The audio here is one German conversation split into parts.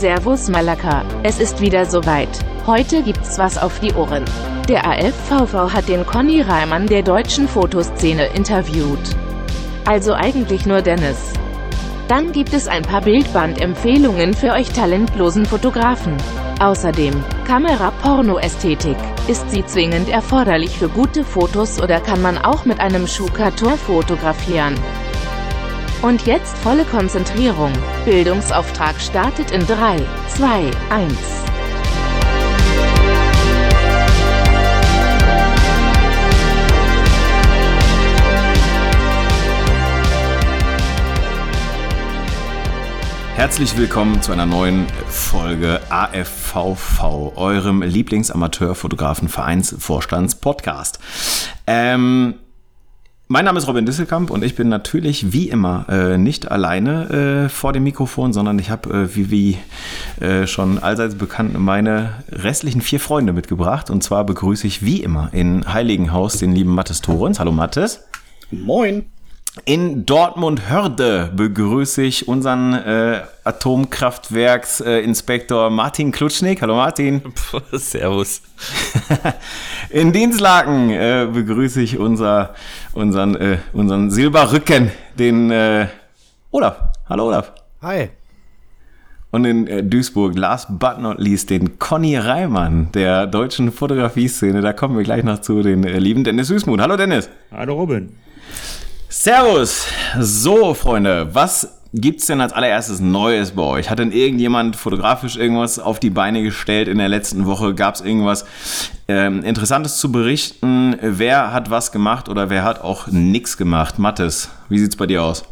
Servus Malaka, es ist wieder soweit. Heute gibt's was auf die Ohren. Der AFVV hat den Conny Reimann der deutschen Fotoszene interviewt. Also eigentlich nur Dennis. Dann gibt es ein paar Bildbandempfehlungen für euch talentlosen Fotografen. Außerdem, Kamera-Porno-Ästhetik. Ist sie zwingend erforderlich für gute Fotos oder kann man auch mit einem Schukator fotografieren? Und jetzt volle Konzentrierung. Bildungsauftrag startet in 3, 2, 1. Herzlich willkommen zu einer neuen Folge AFVV, eurem Lieblingsamateurfotografenvereinsvorstandspodcast. Ähm, mein Name ist Robin Disselkamp und ich bin natürlich wie immer äh, nicht alleine äh, vor dem Mikrofon, sondern ich habe, äh, wie, wie äh, schon allseits bekannt, meine restlichen vier Freunde mitgebracht. Und zwar begrüße ich wie immer in Heiligenhaus den lieben Mattes Torens. Hallo Mattes. Moin. In Dortmund-Hörde begrüße ich unseren äh, Atomkraftwerksinspektor äh, Martin Klutschnik. Hallo Martin. Servus. In Dienstlaken äh, begrüße ich unser, unseren, äh, unseren Silberrücken, den äh, Olaf. Hallo Olaf. Hi. Und in äh, Duisburg, last but not least, den Conny Reimann der deutschen Fotografie-Szene. Da kommen wir gleich noch zu, den äh, lieben Dennis Süßmuth. Hallo Dennis. Hallo Robin. Servus. So, Freunde, was gibt's denn als allererstes Neues bei euch? Hat denn irgendjemand fotografisch irgendwas auf die Beine gestellt in der letzten Woche? Gab's irgendwas ähm, Interessantes zu berichten? Wer hat was gemacht oder wer hat auch nichts gemacht? Mattes, wie sieht's bei dir aus?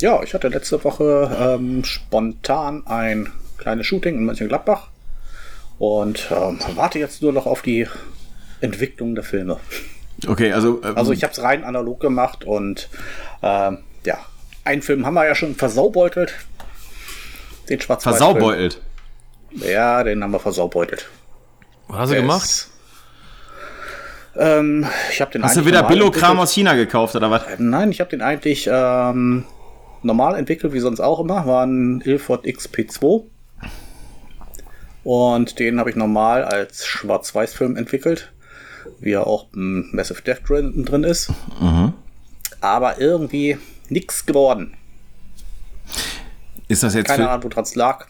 Ja, ich hatte letzte Woche ähm, spontan ein kleines Shooting in Mönchengladbach und ähm, warte jetzt nur noch auf die Entwicklung der Filme. Okay, also. Ähm, also ich habe es rein analog gemacht und ähm, ja, einen Film haben wir ja schon versaubeutelt. Den schwarz Versaubeutelt? Ja, den haben wir versaubeutelt. Was hast du gemacht? Ähm, ich habe den Hast du wieder Billo-Kram aus China gekauft oder was? Nein, ich habe den eigentlich ähm, normal entwickelt, wie sonst auch immer. War ein Ilford XP2. Und den habe ich normal als Schwarz-Weiß-Film entwickelt wie er auch im Massive Death drin, drin ist. Mhm. Aber irgendwie nichts geworden. Ist das jetzt Keine Ahnung, woran es lag.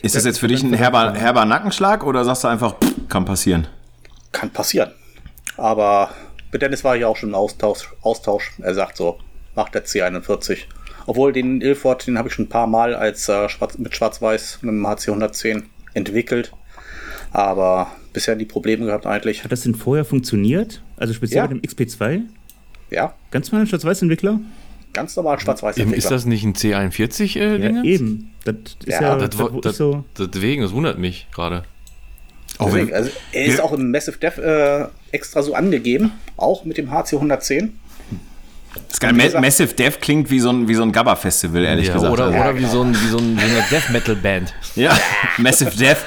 ist das jetzt für dich ein herber, herber Nackenschlag oder sagst du einfach, pff, kann passieren? Kann passieren. Aber mit Dennis war ich auch schon im Austausch. Austausch. Er sagt so, macht der C41. Obwohl den Ilford, den habe ich schon ein paar Mal als äh, Schwarz, mit Schwarz-Weiß mit dem HC 110 entwickelt. Aber bisher die Probleme gehabt eigentlich. Hat das denn vorher funktioniert? Also speziell ja. mit dem XP2? Ja. Ganz normal Schwarz-Weiß-Entwickler? Ganz normal Schwarz-Weiß-Entwickler. Ist das nicht ein C41 äh, ja, Eben. Das ist ja, ja das, das, das, so. Deswegen, das wundert mich gerade. Deswegen, also er ist auch im Massive Dev äh, extra so angegeben, auch mit dem HC 110. Das geil. Ma Massive Dev klingt wie so ein, wie so ein Gabba-Festival, ehrlich ja, gesagt. Oder, oder ja, wie, so ein, wie, so ein, wie eine Death-Metal-Band. Ja, Massive Dev.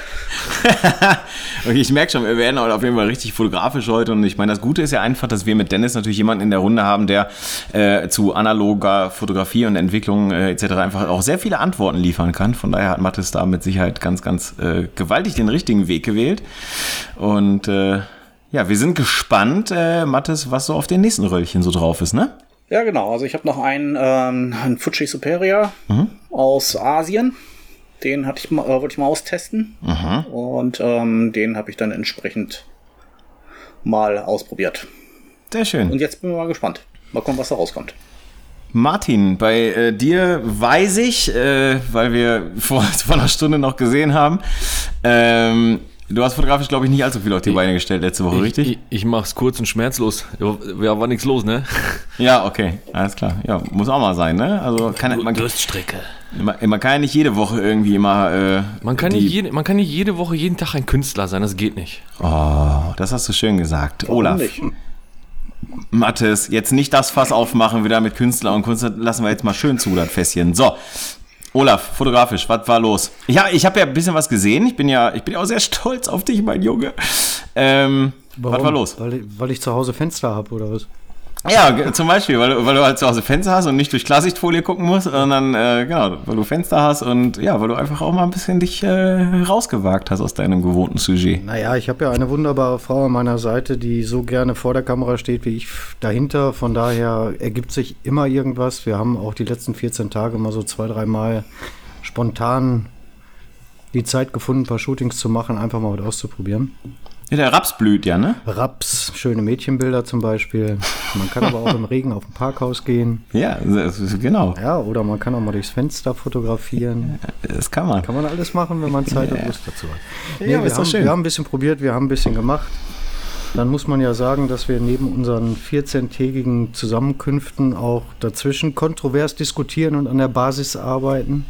okay, ich merke schon, wir werden auf jeden Fall richtig fotografisch heute. Und ich meine, das Gute ist ja einfach, dass wir mit Dennis natürlich jemanden in der Runde haben, der äh, zu analoger Fotografie und Entwicklung äh, etc. einfach auch sehr viele Antworten liefern kann. Von daher hat Mathis da mit Sicherheit ganz, ganz äh, gewaltig den richtigen Weg gewählt. Und äh, ja, wir sind gespannt, äh, Mathis, was so auf den nächsten Röllchen so drauf ist, ne? Ja, genau. Also ich habe noch einen, ähm, einen Fuji Superior mhm. aus Asien. Den hatte ich mal, äh, wollte ich mal austesten. Mhm. Und ähm, den habe ich dann entsprechend mal ausprobiert. Sehr schön. Und jetzt bin ich mal gespannt. Mal gucken, was da rauskommt. Martin, bei äh, dir weiß ich, äh, weil wir vor, vor einer Stunde noch gesehen haben, ähm, Du hast fotografisch, glaube ich, nicht allzu viel auf die Beine gestellt letzte Woche, ich, richtig? Ich, ich mache es kurz und schmerzlos. Ja, war nichts los, ne? Ja, okay, alles klar. Ja, muss auch mal sein, ne? Also kann man, Durststrecke. Man, man kann ja nicht jede Woche irgendwie immer. Äh, man, kann nicht jede, man kann nicht jede Woche jeden Tag ein Künstler sein, das geht nicht. Oh, das hast du schön gesagt. Warum Olaf. Nicht? Mathis, jetzt nicht das Fass aufmachen wieder mit Künstler und Kunst, lassen wir jetzt mal schön zu, das Fässchen. So, Olaf, fotografisch, was war los? Ja, ich habe ja ein bisschen was gesehen. Ich bin ja, ich bin ja auch sehr stolz auf dich, mein Junge. Ähm, was war los? Weil, weil ich zu Hause Fenster habe oder was? Ja, zum Beispiel, weil, du- weil du halt zu Hause Fenster hast und nicht durch Klarsichtfolie gucken musst, sondern äh, genau, weil du Fenster hast und ja, weil du einfach auch mal ein bisschen dich äh, rausgewagt hast aus deinem gewohnten Sujet. Naja, ich habe ja eine wunderbare Frau an meiner Seite, die so gerne vor der Kamera steht wie ich dahinter. Von daher ergibt sich immer irgendwas. Wir haben auch die letzten 14 Tage mal so zwei, dreimal spontan die Zeit gefunden, ein paar Shootings zu machen, einfach mal was auszuprobieren. Ja, der Raps blüht ja, ne? Raps, schöne Mädchenbilder zum Beispiel. Man kann aber auch im Regen auf ein Parkhaus gehen. Ja, das ist, genau, Ja, oder man kann auch mal durchs Fenster fotografieren. das kann man. Kann man alles machen, wenn man Zeit und Lust dazu hat. Nee, Ja, wir, haben, schön. wir haben ein bisschen probiert, wir haben ein bisschen gemacht. Dann muss man ja sagen, dass wir neben unseren 14-tägigen Zusammenkünften auch dazwischen kontrovers diskutieren und an der Basis arbeiten.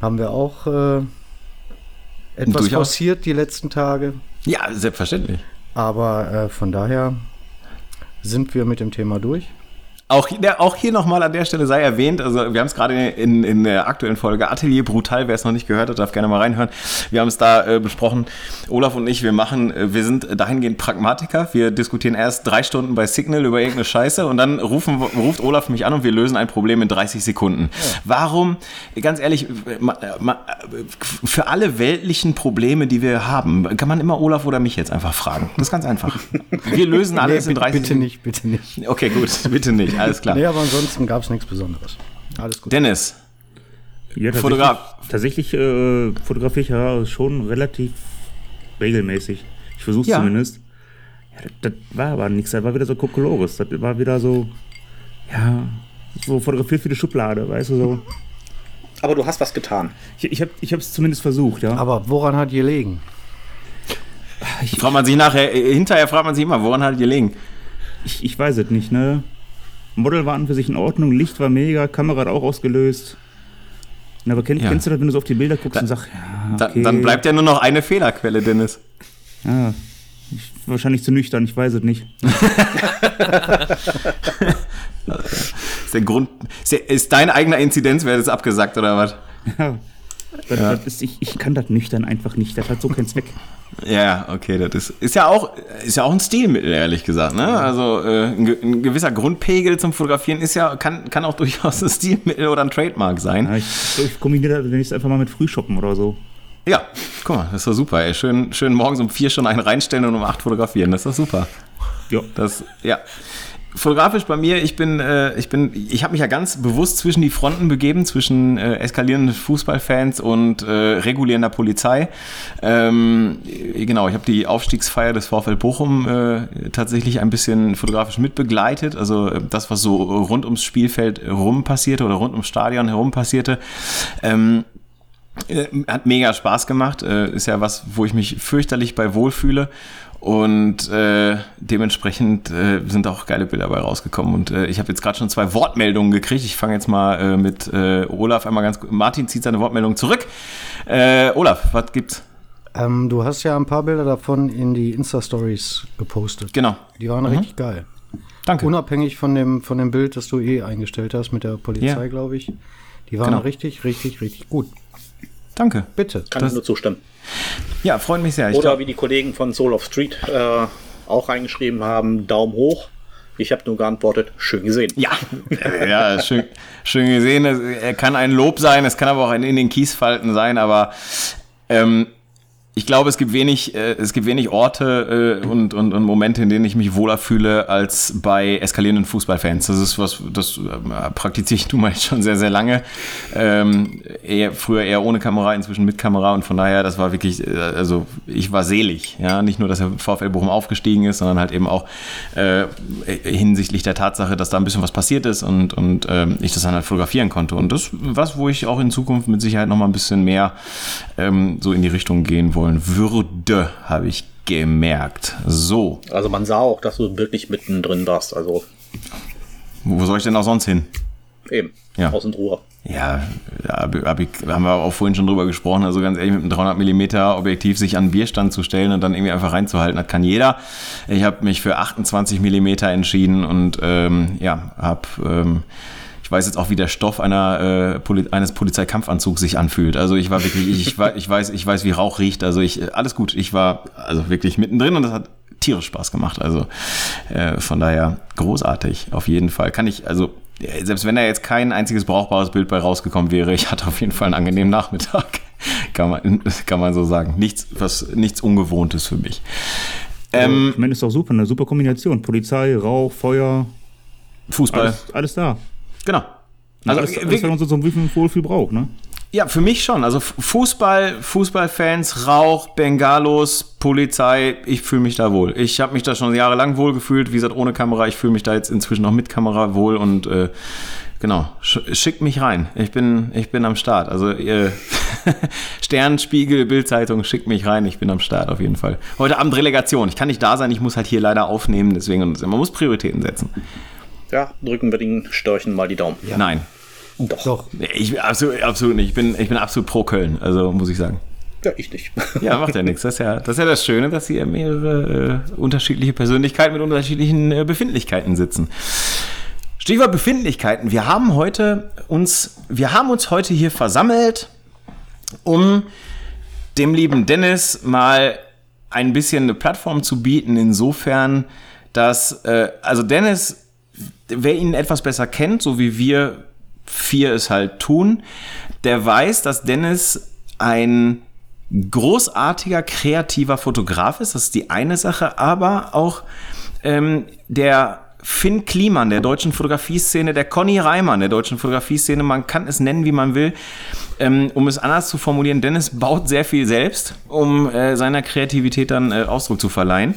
Haben wir auch äh, etwas Durchaus. forciert die letzten Tage. Ja, selbstverständlich. Aber äh, von daher sind wir mit dem Thema durch. Auch, der, auch hier nochmal an der Stelle sei erwähnt, also wir haben es gerade in, in der aktuellen Folge Atelier Brutal, wer es noch nicht gehört hat, darf gerne mal reinhören. Wir haben es da äh, besprochen, Olaf und ich, wir machen, äh, wir sind dahingehend Pragmatiker. Wir diskutieren erst drei Stunden bei Signal über irgendeine Scheiße und dann rufen, ruft Olaf mich an und wir lösen ein Problem in 30 Sekunden. Warum, ganz ehrlich, für alle weltlichen Probleme, die wir haben, kann man immer Olaf oder mich jetzt einfach fragen. Das ist ganz einfach. Wir lösen alles Nee, in bitte, 30 bitte nicht, bitte nicht. Okay, gut, bitte nicht, alles klar. Nee, aber ansonsten gab es nichts Besonderes. Alles gut. Dennis, Ja, tatsächlich, Fotograf. Tatsächlich äh, fotografiere ich ja schon relativ regelmäßig. Ich versuche es Ja. zumindest. Ja, das, das war aber nichts. Das war wieder so Kokolores. Das war wieder so, ja, so fotografiert für die Schublade, weißt du so. Aber du hast was getan. Ich, ich habe es ich hab's zumindest versucht, ja. Aber woran hat gelegen? fragt man sich nachher, äh, hinterher fragt man sich immer, woran hat gelegen? Ich, ich weiß es nicht, ne? Model war an für sich in Ordnung, Licht war mega, Kamera hat auch ausgelöst. Na, aber kenn, Ja. kennst du das, wenn du so auf die Bilder guckst und sagst, ja, Da, okay, Dann bleibt ja nur noch eine Fehlerquelle, Dennis. Ja, ich, wahrscheinlich zu nüchtern, ich weiß es nicht. Ist, der Grund, ist, der, ist dein eigener Inzidenzwert jetzt abgesagt oder was? Ja. Das, Das ist, ich, ich kann das nüchtern einfach nicht. Das hat so keinen Zweck. Ja, okay, das ist, ist ja auch ist ja auch ein Stilmittel, ehrlich gesagt. Ne? Also äh, ein, ge- ein gewisser Grundpegel zum Fotografieren ist ja, kann, kann auch durchaus ein Stilmittel oder ein Trademark sein. Ja, ich, ich kombiniere das, es einfach mal mit Frühshoppen oder so. Ja, guck mal, das ist doch super. Ey. Schön, schön morgens um vier schon einen reinstellen und um acht fotografieren. Das ist doch super. Ja. Das, ja. Fotografisch bei mir, ich bin, äh, ich bin, ich habe mich ja ganz bewusst zwischen die Fronten begeben, zwischen äh, eskalierenden Fußballfans und äh, regulierender Polizei. Ähm, äh, genau, ich habe die Aufstiegsfeier des VfL Bochum äh, tatsächlich ein bisschen fotografisch mitbegleitet. Also äh, das, was so rund ums Spielfeld rum passierte oder rund ums Stadion herum passierte. Ähm, äh, Hat mega Spaß gemacht. Äh, Ist ja was, wo ich mich fürchterlich bei wohlfühle. Und äh, dementsprechend äh, sind auch geile Bilder dabei rausgekommen. Und äh, ich habe jetzt gerade schon zwei Wortmeldungen gekriegt. Ich fange jetzt mal äh, mit äh, Olaf einmal ganz gut. Martin zieht seine Wortmeldung zurück. Äh, Olaf, was gibt's? Ähm, du hast ja ein paar Bilder davon in die Insta-Stories gepostet. Genau. Die waren richtig geil. Danke. Unabhängig von dem, von dem Bild, das du eh eingestellt hast mit der Polizei, Ja. glaube ich. Die waren Genau. richtig, richtig, richtig gut. Danke. Bitte. Kann Das- ich nur zustimmen. Ja, freut mich sehr. Ich Oder glaub, wie die Kollegen von Soul of Street äh, auch reingeschrieben haben, Daumen hoch. Ich habe nur geantwortet, schön gesehen. Ja, ja schön, schön gesehen. Es er kann ein Lob sein, es kann aber auch ein in den Kiesfalten sein, aber ähm, ich glaube, es gibt wenig, äh, es gibt wenig Orte äh, und, und, und Momente, in denen ich mich wohler fühle als bei eskalierenden Fußballfans. Das ist was, das äh, praktiziere ich nun mal schon sehr, sehr lange. Ähm, eher, früher eher ohne Kamera, inzwischen mit Kamera und von daher, das war wirklich, äh, also ich war selig. Ja, nicht nur, dass der VfL Bochum aufgestiegen ist, sondern halt eben auch äh, hinsichtlich der Tatsache, dass da ein bisschen was passiert ist und, und ähm, ich das dann halt fotografieren konnte. Und das was, wo ich auch in Zukunft mit Sicherheit noch mal ein bisschen mehr ähm, so in die Richtung gehen wollen würde, habe ich gemerkt. So, Also man sah auch, dass du wirklich mittendrin warst. Also wo soll ich denn auch sonst hin? eben, Ja. aus und Ruhe. Ja, da hab, hab ich, haben wir auch vorhin schon drüber gesprochen. Also ganz ehrlich, mit einem 300 mm Objektiv sich an einen Bierstand zu stellen und dann irgendwie einfach reinzuhalten, das kann jeder. Ich habe mich für 28 mm entschieden und ähm, ja, habe ähm, ich weiß jetzt auch, wie der Stoff einer, äh, Poli eines Polizeikampfanzugs sich anfühlt. Also ich war wirklich, ich, ich, ich weiß, ich weiß, wie Rauch riecht. Also ich, alles gut. Ich war also wirklich mittendrin und das hat tierisch Spaß gemacht. Also äh, von daher großartig, auf jeden Fall. Kann ich, also äh, selbst wenn da jetzt kein einziges brauchbares Bild bei rausgekommen wäre, ich hatte auf jeden Fall einen angenehmen Nachmittag. kann, man, kann man so sagen. Nichts, was, nichts Ungewohntes für mich. Ähm, ich meine, ist doch super, eine super Kombination. Polizei, Rauch, Feuer. Fußball. Alles, alles da. Genau. Also, alles, alles, was man so zum Wohlfühl braucht, ne? Ja, für mich schon. Also Fußball, Fußballfans, Rauch, Bengalos, Polizei, ich fühle mich da wohl. Ich habe mich da schon jahrelang wohl gefühlt. Wie gesagt, ohne Kamera. Ich fühle mich da jetzt inzwischen auch mit Kamera wohl und äh, genau, schickt mich rein. Ich bin, ich bin am Start. Also ihr Stern, Spiegel, Bildzeitung, schickt mich rein. Ich bin am Start auf jeden Fall. Heute Abend Relegation. Ich kann nicht da sein. Ich muss halt hier leider aufnehmen. Deswegen, man muss Prioritäten setzen. Ja, drücken wir den Störchen mal die Daumen. Ja. Nein. Doch. Doch. Ich absolut, absolut nicht. Ich bin, ich bin absolut pro Köln, also muss ich sagen. Ja, ich nicht. Ja, macht ja nichts. Das ist ja, das ist ja das Schöne, dass hier mehrere äh, unterschiedliche Persönlichkeiten mit unterschiedlichen äh, Befindlichkeiten sitzen. Stichwort Befindlichkeiten. Wir haben heute uns, wir haben uns heute hier versammelt, um dem lieben Dennis mal ein bisschen eine Plattform zu bieten, insofern, dass, äh, also Dennis, wer ihn etwas besser kennt, so wie wir vier es halt tun, der weiß, dass Dennis ein großartiger, kreativer Fotograf ist. Das ist die eine Sache, aber auch ähm, der Finn Kliman der deutschen Fotografie-Szene, der Conny Reimann der deutschen Fotografie-Szene, man kann es nennen, wie man will. Ähm, um es anders zu formulieren, Dennis baut sehr viel selbst, um äh, seiner Kreativität dann äh, Ausdruck zu verleihen.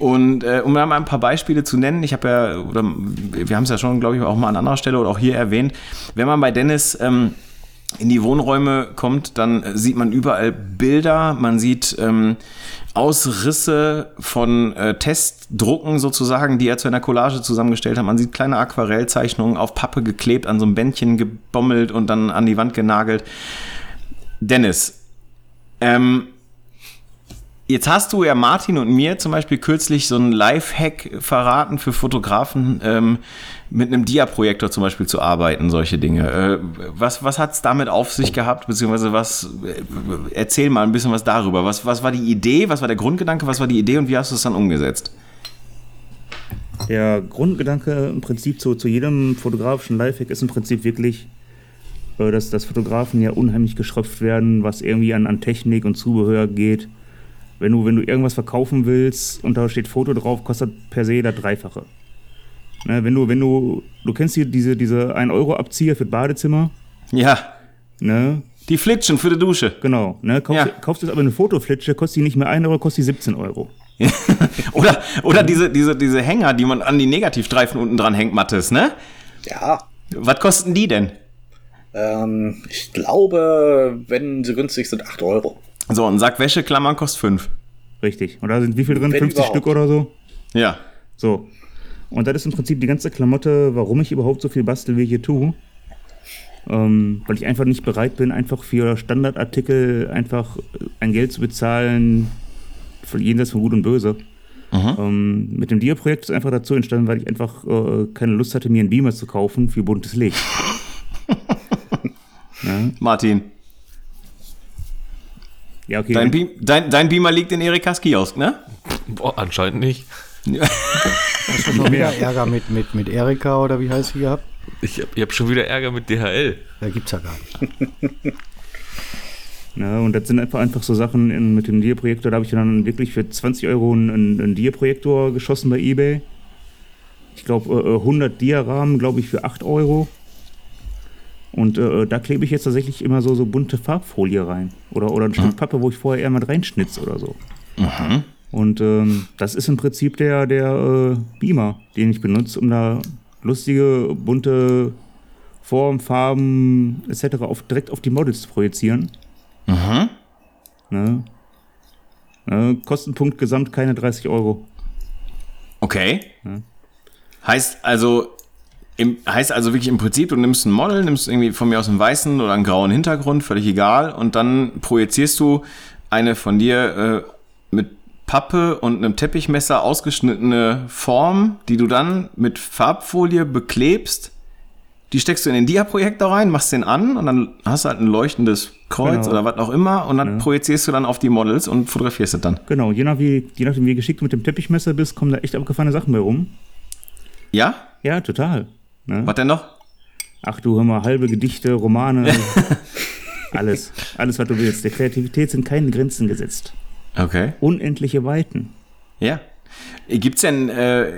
Und äh, um da mal ein paar Beispiele zu nennen, ich habe ja, oder wir haben es ja schon, glaube ich, auch mal an anderer Stelle oder auch hier erwähnt, wenn man bei Dennis ähm, in die Wohnräume kommt, dann sieht man überall Bilder, man sieht ähm, Ausrisse von äh, Testdrucken sozusagen, die er zu einer Collage zusammengestellt hat. Man sieht kleine Aquarellzeichnungen auf Pappe geklebt, an so einem Bändchen gebommelt und dann an die Wand genagelt. Dennis, ähm, Jetzt hast du ja Martin und mir zum Beispiel kürzlich so einen Live-Hack verraten für Fotografen, ähm, mit einem Dia-Projektor zum Beispiel zu arbeiten, solche Dinge. Äh, was was hat es damit auf sich gehabt, beziehungsweise was, äh, erzähl mal ein bisschen was darüber. Was, was war die Idee, was war der Grundgedanke, was war die Idee und wie hast du es dann umgesetzt? Der Grundgedanke im Prinzip zu, zu jedem fotografischen Lifehack ist im Prinzip wirklich, äh, dass, dass Fotografen ja unheimlich geschröpft werden, was irgendwie an, an Technik und Zubehör geht wenn du, wenn du irgendwas verkaufen willst und da steht Foto drauf, kostet per se das Dreifache. Ne, wenn du, wenn du, du kennst hier diese, diese 1-Euro-Abzieher für das Badezimmer? Ja. Ne? Die Flitschen für die Dusche. Genau. Ne? Kaufst, ja. kaufst jetzt aber eine Fotoflitsche, kostet die nicht mehr 1 Euro, kostet die 17 Euro. oder oder diese, diese, diese Hänger, die man an die Negativstreifen unten dran hängt, Mattes, ne? Ja. Was kosten die denn? Ähm, ich glaube, wenn sie günstig sind, 8 Euro. So, ein Sack Wäscheklammern kostet 5. Richtig. Und da sind wie viel drin? Wenn 50 überhaupt. Stück oder so? Ja. So. Und das ist im Prinzip die ganze Klamotte, warum ich überhaupt so viel bastel, wie ich hier tue. Ähm, weil ich einfach nicht bereit bin, einfach für Standardartikel einfach ein Geld zu bezahlen, jenseits von Gut und Böse. Ähm, mit dem Dia-Projekt ist einfach dazu entstanden, weil ich einfach äh, keine Lust hatte, mir einen Beamer zu kaufen für buntes Licht. ja? Martin. Ja, okay. Dein, Beam, dein, dein Beamer liegt in Erikas Kiosk, ne? Boah, anscheinend nicht. Hast du schon wieder Ärger mit, mit, mit Erika oder wie heißt sie gehabt? Ich habe hab schon wieder Ärger mit DHL. Da gibt's ja gar nicht. Ja, und das sind einfach, einfach so Sachen in, mit dem Dia-Projektor. Da habe ich dann wirklich für 20 Euro einen, einen Dia-Projektor geschossen bei Ebay. Ich glaube, 100 Dia-Rahmen, glaube ich, für 8 Euro. Und äh, da klebe ich jetzt tatsächlich immer so, so bunte Farbfolie rein. Oder, oder ein Stück mhm. Pappe, wo ich vorher eher mal reinschnitze oder so. Mhm. Und ähm, das ist im Prinzip der, der äh, Beamer, den ich benutze, um da lustige, bunte Formen, Farben etc. Auf, direkt auf die Models zu projizieren. Mhm. Ne? Ne? Kostenpunkt gesamt keine 30 Euro. Okay. Ja. Heißt also, im, heißt also wirklich im Prinzip, du nimmst ein Model, nimmst irgendwie von mir aus einen weißen oder einen grauen Hintergrund, völlig egal, und dann projizierst du eine von dir äh, mit Pappe und einem Teppichmesser ausgeschnittene Form, die du dann mit Farbfolie beklebst Die steckst du in den Dia-Projektor rein, machst den an und dann hast du halt ein leuchtendes Kreuz Genau. oder was auch immer und dann Ja. projizierst du dann auf die Models und fotografierst es dann. Genau, je, nach wie, je nachdem, wie geschickt du mit dem Teppichmesser bist, kommen da echt abgefahrene Sachen bei rum. Ja? Ja, total. Ne? Was denn noch? Ach du, hör mal, halbe Gedichte, Romane, alles. Alles, was du willst. Der Kreativität sind keine Grenzen gesetzt. Okay. Unendliche Weiten. Ja. Gibt's denn, äh,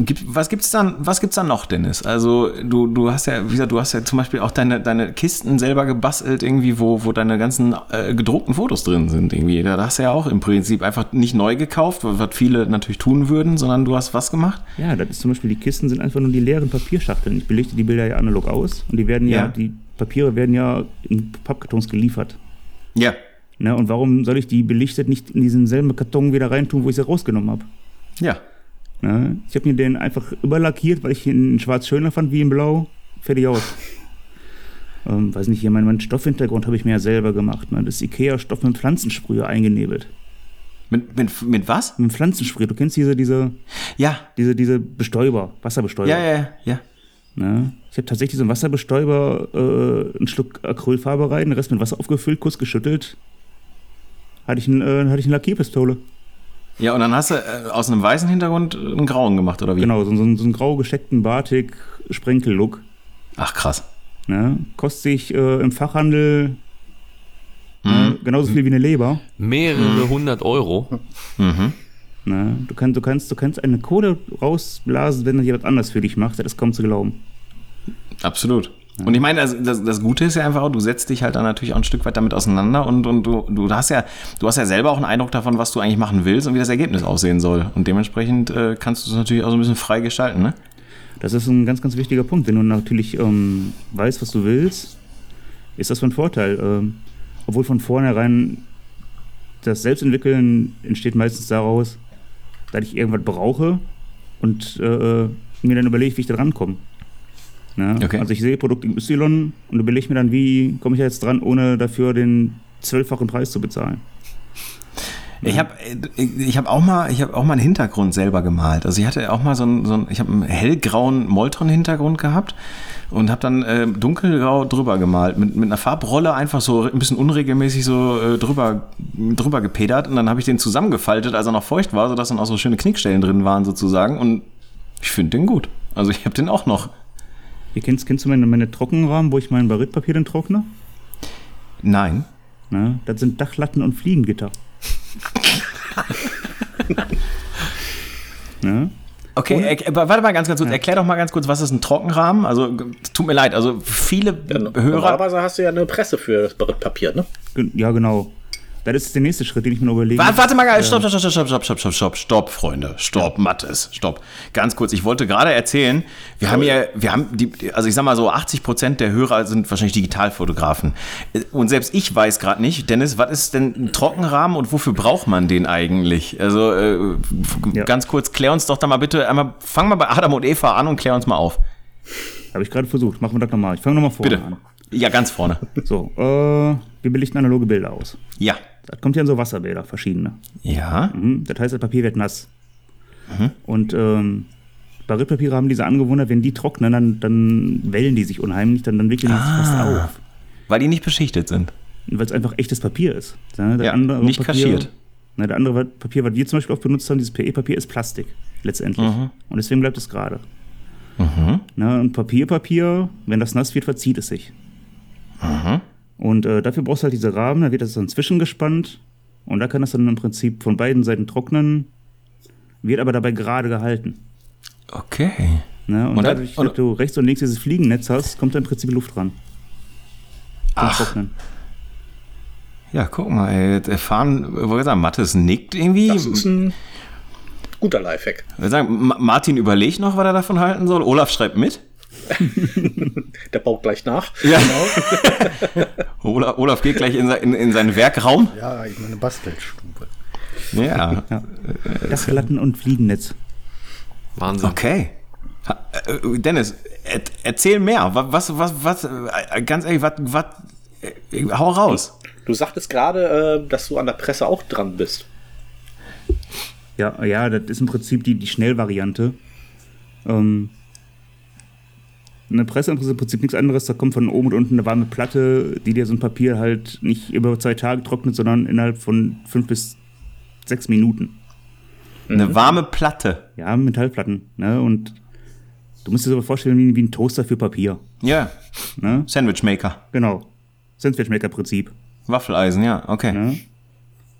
gibt, was gibt's dann, was gibt's dann noch, Dennis? Also, du, du hast ja, wie gesagt, du hast ja zum Beispiel auch deine, deine Kisten selber gebastelt, irgendwie, wo, wo deine ganzen äh, gedruckten Fotos drin sind, irgendwie. Da hast du ja auch im Prinzip einfach nicht neu gekauft, was viele natürlich tun würden, sondern du hast was gemacht? Ja, das ist zum Beispiel, die Kisten sind einfach nur die leeren Papierschachteln. Ich belichte die Bilder ja analog aus und die werden ja, Ja. die Papiere werden ja in Pappkartons geliefert. Ja. Ne? Und warum soll ich die belichtet nicht in diesen selben Karton wieder reintun, wo ich sie rausgenommen habe? Ja. Ne? Ich habe mir den einfach überlackiert, weil ich ihn in schwarz schöner fand wie in blau. Fertig aus. ähm, weiß nicht, hier mein, mein Stoffhintergrund habe ich mir ja selber gemacht. Ne? Das Ikea-Stoff mit Pflanzensprüher eingenebelt. Mit, mit, mit was? Mit Pflanzensprüher. Du kennst diese, diese, Ja. diese, diese Bestäuber, Wasserbestäuber. Ja, ja, ja. Ne? Ich habe tatsächlich so einen Wasserbestäuber, äh, einen Schluck Acrylfarbe rein, den Rest mit Wasser aufgefüllt, kurz geschüttelt. Hatte ich, ein, äh, hatte ich eine Lackierpistole. Ja, und dann hast du äh, aus einem weißen Hintergrund einen grauen gemacht, oder wie? Genau, so, so, einen- so einen grau gescheckten Batik Sprenkel-Look. Ach, krass. Ne? Kostet sich äh, im Fachhandel Mhm. ne, genauso viel wie eine Leber. Mehrere hundert Euro. Ne? Du, kannst, du, kannst, du kannst eine Kohle rausblasen, wenn jemand anders für dich macht. Das ist kaum zu glauben. Absolut. Und ich meine, das, das, das Gute ist ja einfach du setzt dich halt dann natürlich auch ein Stück weit damit auseinander und, und du, du hast ja, du hast ja selber auch einen Eindruck davon, was du eigentlich machen willst und wie das Ergebnis aussehen soll. Und dementsprechend äh, kannst du es natürlich auch so ein bisschen frei gestalten, ne? Das ist ein ganz, ganz wichtiger Punkt. Wenn du natürlich ähm, weißt, was du willst, ist das von Vorteil. Ähm, obwohl von vornherein das Selbstentwickeln entsteht meistens daraus, dass ich irgendwas brauche und äh, mir dann überlege, wie ich da drankomme. Ne? Okay. Also ich sehe Produkt Y und überlege mir dann, wie komme ich jetzt dran, ohne dafür den zwölffachen Preis zu bezahlen. Ich habe ich hab auch mal ich habe auch mal einen Hintergrund selber gemalt. Also ich hatte auch mal so einen, so einen ich habe einen hellgrauen Moltron Hintergrund gehabt und habe dann äh, dunkelgrau drüber gemalt mit, mit einer Farbrolle einfach so ein bisschen unregelmäßig so äh, drüber drüber gepedert und dann habe ich den zusammengefaltet, als er noch feucht war, sodass dann auch so schöne Knickstellen drin waren sozusagen und ich finde den gut. Also ich habe den auch noch. Ihr kennst, kennst du meine, meine Trockenrahmen, wo ich mein Baritpapier dann trockne? Nein. Ne? Das sind Dachlatten und Fliegengitter. ne? Okay, er, aber warte mal ganz, ganz kurz. Erklär doch mal ganz kurz, was ist ein Trockenrahmen? Also, tut mir leid, also viele Hörer. Normalerweise hast du ja eine Presse für das Papier, ne? Ja, genau. Das ist der nächste Schritt, den ich mir noch überlege. Warte, warte mal, stopp, stopp, stopp, stopp, stopp, stopp, stopp, stopp, stopp, Freunde, stopp, Mattes, stopp. Ganz kurz, ich wollte gerade erzählen, wir haben ja, wir haben die, also ich sag mal so, 80 Prozent der Hörer sind wahrscheinlich Digitalfotografen. Und selbst ich weiß gerade nicht, Dennis, was ist denn ein Trockenrahmen und wofür braucht man den eigentlich? Also, äh, Ja. ganz kurz, klär uns doch da mal bitte einmal, fang mal bei Adam und Eva an und klär uns mal auf. Habe ich gerade versucht. Machen wir das nochmal. Ich fange nochmal vorne Bitte. an. Ja, ganz vorne. So, äh, wir belichten analoge Bilder aus. Ja. Das kommt ja in so Wasserbilder, verschiedene. Ja. Mhm. Das heißt, das Papier wird nass. Und ähm, Baritpapiere haben diese Angewohnheit, wenn die trocknen, dann, dann wellen die sich unheimlich, dann, dann wickeln die sich fast auf. Weil die nicht beschichtet sind. Weil es einfach echtes Papier ist. Das Ja, nicht kaschiert. Na, der andere Papier, was wir zum Beispiel auch benutzt haben, dieses PE-Papier, ist Plastik letztendlich. Mhm. Und deswegen bleibt es gerade. Na, und Papier, Papier, wenn das nass wird, verzieht es sich. Mhm. Und äh, dafür brauchst du halt diese Rahmen, da wird das dann zwischengespannt und da kann das dann im Prinzip von beiden Seiten trocknen, wird aber dabei gerade gehalten. Okay. Ne? Und, Und dadurch, dass du rechts und links dieses Fliegennetz hast, kommt da im Prinzip Luft dran. Zum Ach. Trocknen. Ja, guck mal, ey, der Fahren, wo gesagt, Mattes nickt irgendwie. Das ist ein guter Lifehack. Wir sagen, Ma- Martin überlegt noch, was er davon halten soll. Olaf schreibt mit. Der baut gleich nach. Ja. Olaf, Olaf geht gleich in, in, in seinen Werkraum. Ja, ich meine Bastelstube. Ja. Dachlatten und Fliegennetz. Wahnsinn. Okay. Äh, Dennis, er, erzähl mehr. Wa- Was, was, was, äh, ganz ehrlich, was, was, äh, hau raus. Du sagtest gerade, dass du an der Presse auch dran bist. Ja, ja, das ist im Prinzip die, die Schnellvariante. Ähm, Eine Presse ist im Prinzip nichts anderes, da kommt von oben und unten eine warme Platte, die dir so ein Papier halt nicht über zwei Tage trocknet, sondern innerhalb von fünf bis sechs Minuten. Eine warme Platte. Ja, Metallplatten. Ne? Und du musst dir so vorstellen wie, wie ein Toaster für Papier. Ja. Ne? Sandwichmaker. Genau. Sandwichmaker-Prinzip. Waffeleisen, ja, okay. Ne?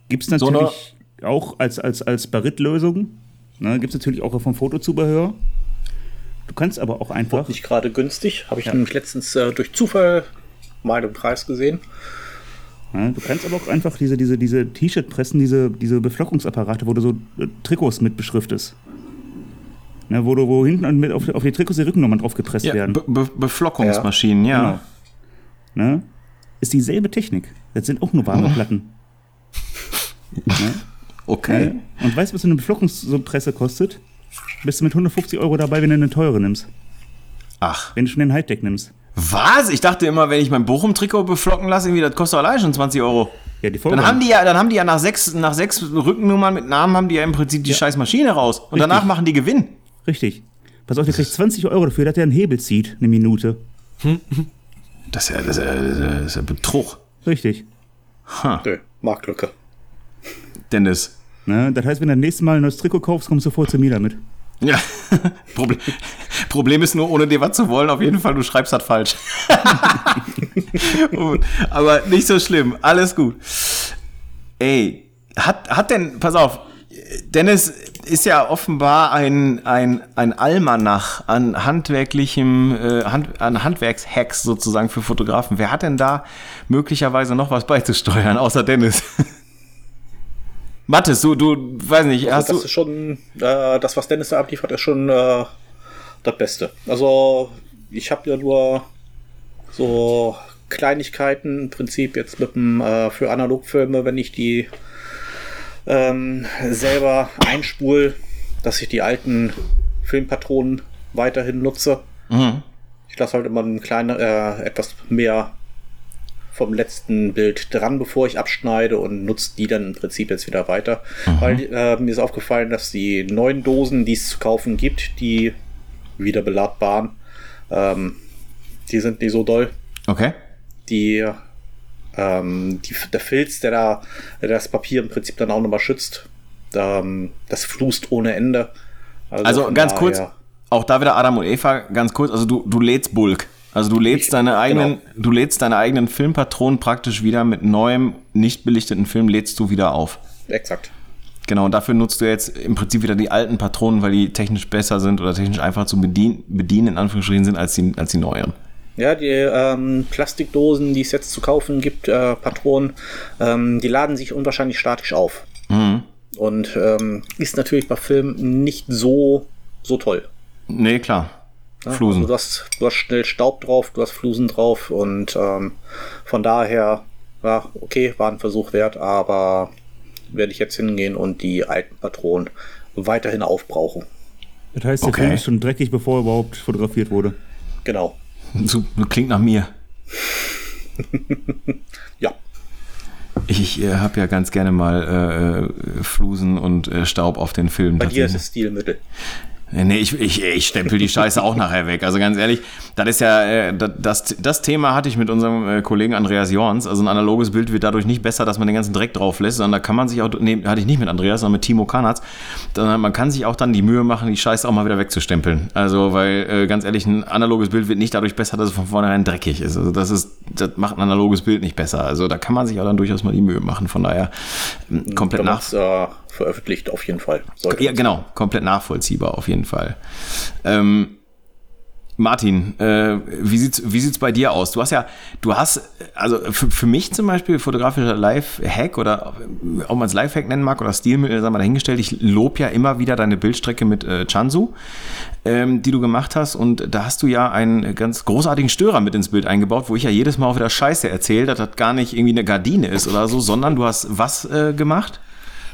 Gibt es So natürlich auch als, als, als Barit-Lösung. Ne? Gibt es natürlich auch vom Fotozubehör. Du kannst aber auch einfach. Nicht gerade günstig. Habe ich nämlich letztens äh, durch Zufall mal den Preis gesehen. Ja, du kannst aber auch einfach diese, diese, diese T-Shirt-Pressen, diese, diese Beflockungsapparate, wo du so äh, Trikots mit beschriftest. Ne, wo, du, wo hinten mit auf, auf die Trikots die Rückennummern drauf gepresst Ja, werden. Be Be Beflockungsmaschinen, ja. Genau. Ne? Ist dieselbe Technik. Das sind auch nur warme Platten. ne? Okay. Ne? Und weißt du, was so eine Beflockungspresse kostet? Bist du mit 150 Euro dabei, wenn du eine teure nimmst. Ach. Wenn du schon den Hightech nimmst. Was? Ich dachte immer, wenn ich mein Bochum-Trikot beflocken lasse, irgendwie, das kostet allein schon 20 Euro. Ja, die Dann haben die ja, dann haben die ja nach sechs, nach sechs Rückennummern mit Namen haben die ja im Prinzip die scheiß Maschine raus. Und Richtig. danach machen die Gewinn. Richtig. Pass auf, der kriegt 20 Euro dafür, dass er einen Hebel zieht, eine Minute. Das ist ja, das ist ja, das ist ja Betrug. Richtig. Nö, Marktlücke. Dennis. Ne? Das heißt, wenn du das nächste Mal ein neues Trikot kaufst, kommst du sofort zu mir damit. Ja. Problem, Problem ist nur, ohne dir was zu wollen, auf jeden Fall, du schreibst das falsch. Aber nicht so schlimm. Alles gut. Ey, hat, hat denn, pass auf, Dennis ist ja offenbar ein, ein, ein Almanach an handwerklichem, äh, Hand, an Handwerkshacks sozusagen für Fotografen. Wer hat denn da möglicherweise noch was beizusteuern, außer Dennis? Mathis, du, du, weiß nicht, hast Also das du. ist schon, äh, das, was Dennis da abliefert, ist schon äh, das Beste. Also, ich habe ja nur so Kleinigkeiten im Prinzip jetzt mit dem äh, für Analogfilme, wenn ich die ähm, selber einspul, dass ich die alten Filmpatronen weiterhin nutze. Mhm. Ich lasse halt immer ein kleiner, äh, etwas mehr vom letzten Bild dran, bevor ich abschneide und nutze die dann im Prinzip jetzt wieder weiter. Weil äh, mir ist aufgefallen, dass die neuen Dosen, die es zu kaufen gibt, die wieder beladbaren, ähm, die sind nicht so doll. Okay. Die, ähm, die, der Filz, der da der das Papier im Prinzip dann auch nochmal schützt, ähm, das flust ohne Ende. Also von ganz daher- kurz, auch da wieder Adam und Eva, ganz kurz, also du, du lädst Bulk. Also du lädst Ich- deine eigenen, genau. du lädst deine eigenen Filmpatronen praktisch wieder mit neuem, nicht belichteten Film lädst du wieder auf. Exakt. Genau, und dafür nutzt du jetzt im Prinzip wieder die alten Patronen, weil die technisch besser sind oder technisch einfach zu bedienen, bedienen in Anführungsstrichen sind als die, als die neueren. Ja, die ähm, Plastikdosen, die es jetzt zu kaufen gibt, äh, Patronen, ähm, die laden sich unwahrscheinlich statisch auf. Und ähm, ist natürlich bei Filmen nicht so, so toll. Nee, klar. Ja, Flusen. Also du, hast, du hast schnell Staub drauf, du hast Flusen drauf und ähm, von daher, ja, okay, war ein Versuch wert, aber werde ich jetzt hingehen und die alten Patronen weiterhin aufbrauchen. Das heißt, der Okay. Film ist schon dreckig, bevor er überhaupt fotografiert wurde. Genau. So, klingt nach mir. Ja. Ich äh, habe ja ganz gerne mal äh, Flusen und äh, Staub auf den Filmen. Bei dir ist es Stilmittel. Nee, ich, ich, ich stempel die Scheiße auch nachher weg. Also ganz ehrlich, das ist ja, äh, das- das, Thema hatte ich mit unserem äh, Kollegen Andreas Jorns. Also ein analoges Bild wird dadurch nicht besser, dass man den ganzen Dreck drauf lässt, sondern da kann man sich auch, nee, hatte ich nicht mit Andreas, sondern mit Timo Kanatz, sondern man kann sich auch dann die Mühe machen, die Scheiße auch mal wieder wegzustempeln. Also, weil, äh, ganz ehrlich, ein analoges Bild wird nicht dadurch besser, dass es von vornherein dreckig ist. Also das ist, das macht ein analoges Bild nicht besser. Also da kann man sich auch dann durchaus mal die Mühe machen. Von daher komplett nach. äh, veröffentlicht, auf jeden Fall. Sollte Ja, genau, komplett nachvollziehbar auf jeden Fall. Ähm, Martin, äh, wie sieht's wie sieht's bei dir aus? Du hast ja, du hast, also für, für mich zum Beispiel fotografischer Live-Hack oder äh, ob man es Live-Hack nennen mag oder Stilmittel, sagen wir dahingestellt. Ich lob ja immer wieder deine Bildstrecke mit äh, Chansu, ähm, die du gemacht hast und da hast du ja einen ganz großartigen Störer mit ins Bild eingebaut, wo ich ja jedes Mal auch wieder Scheiße erzähle, dass das gar nicht irgendwie eine Gardine ist oder so, sondern du hast was äh, gemacht?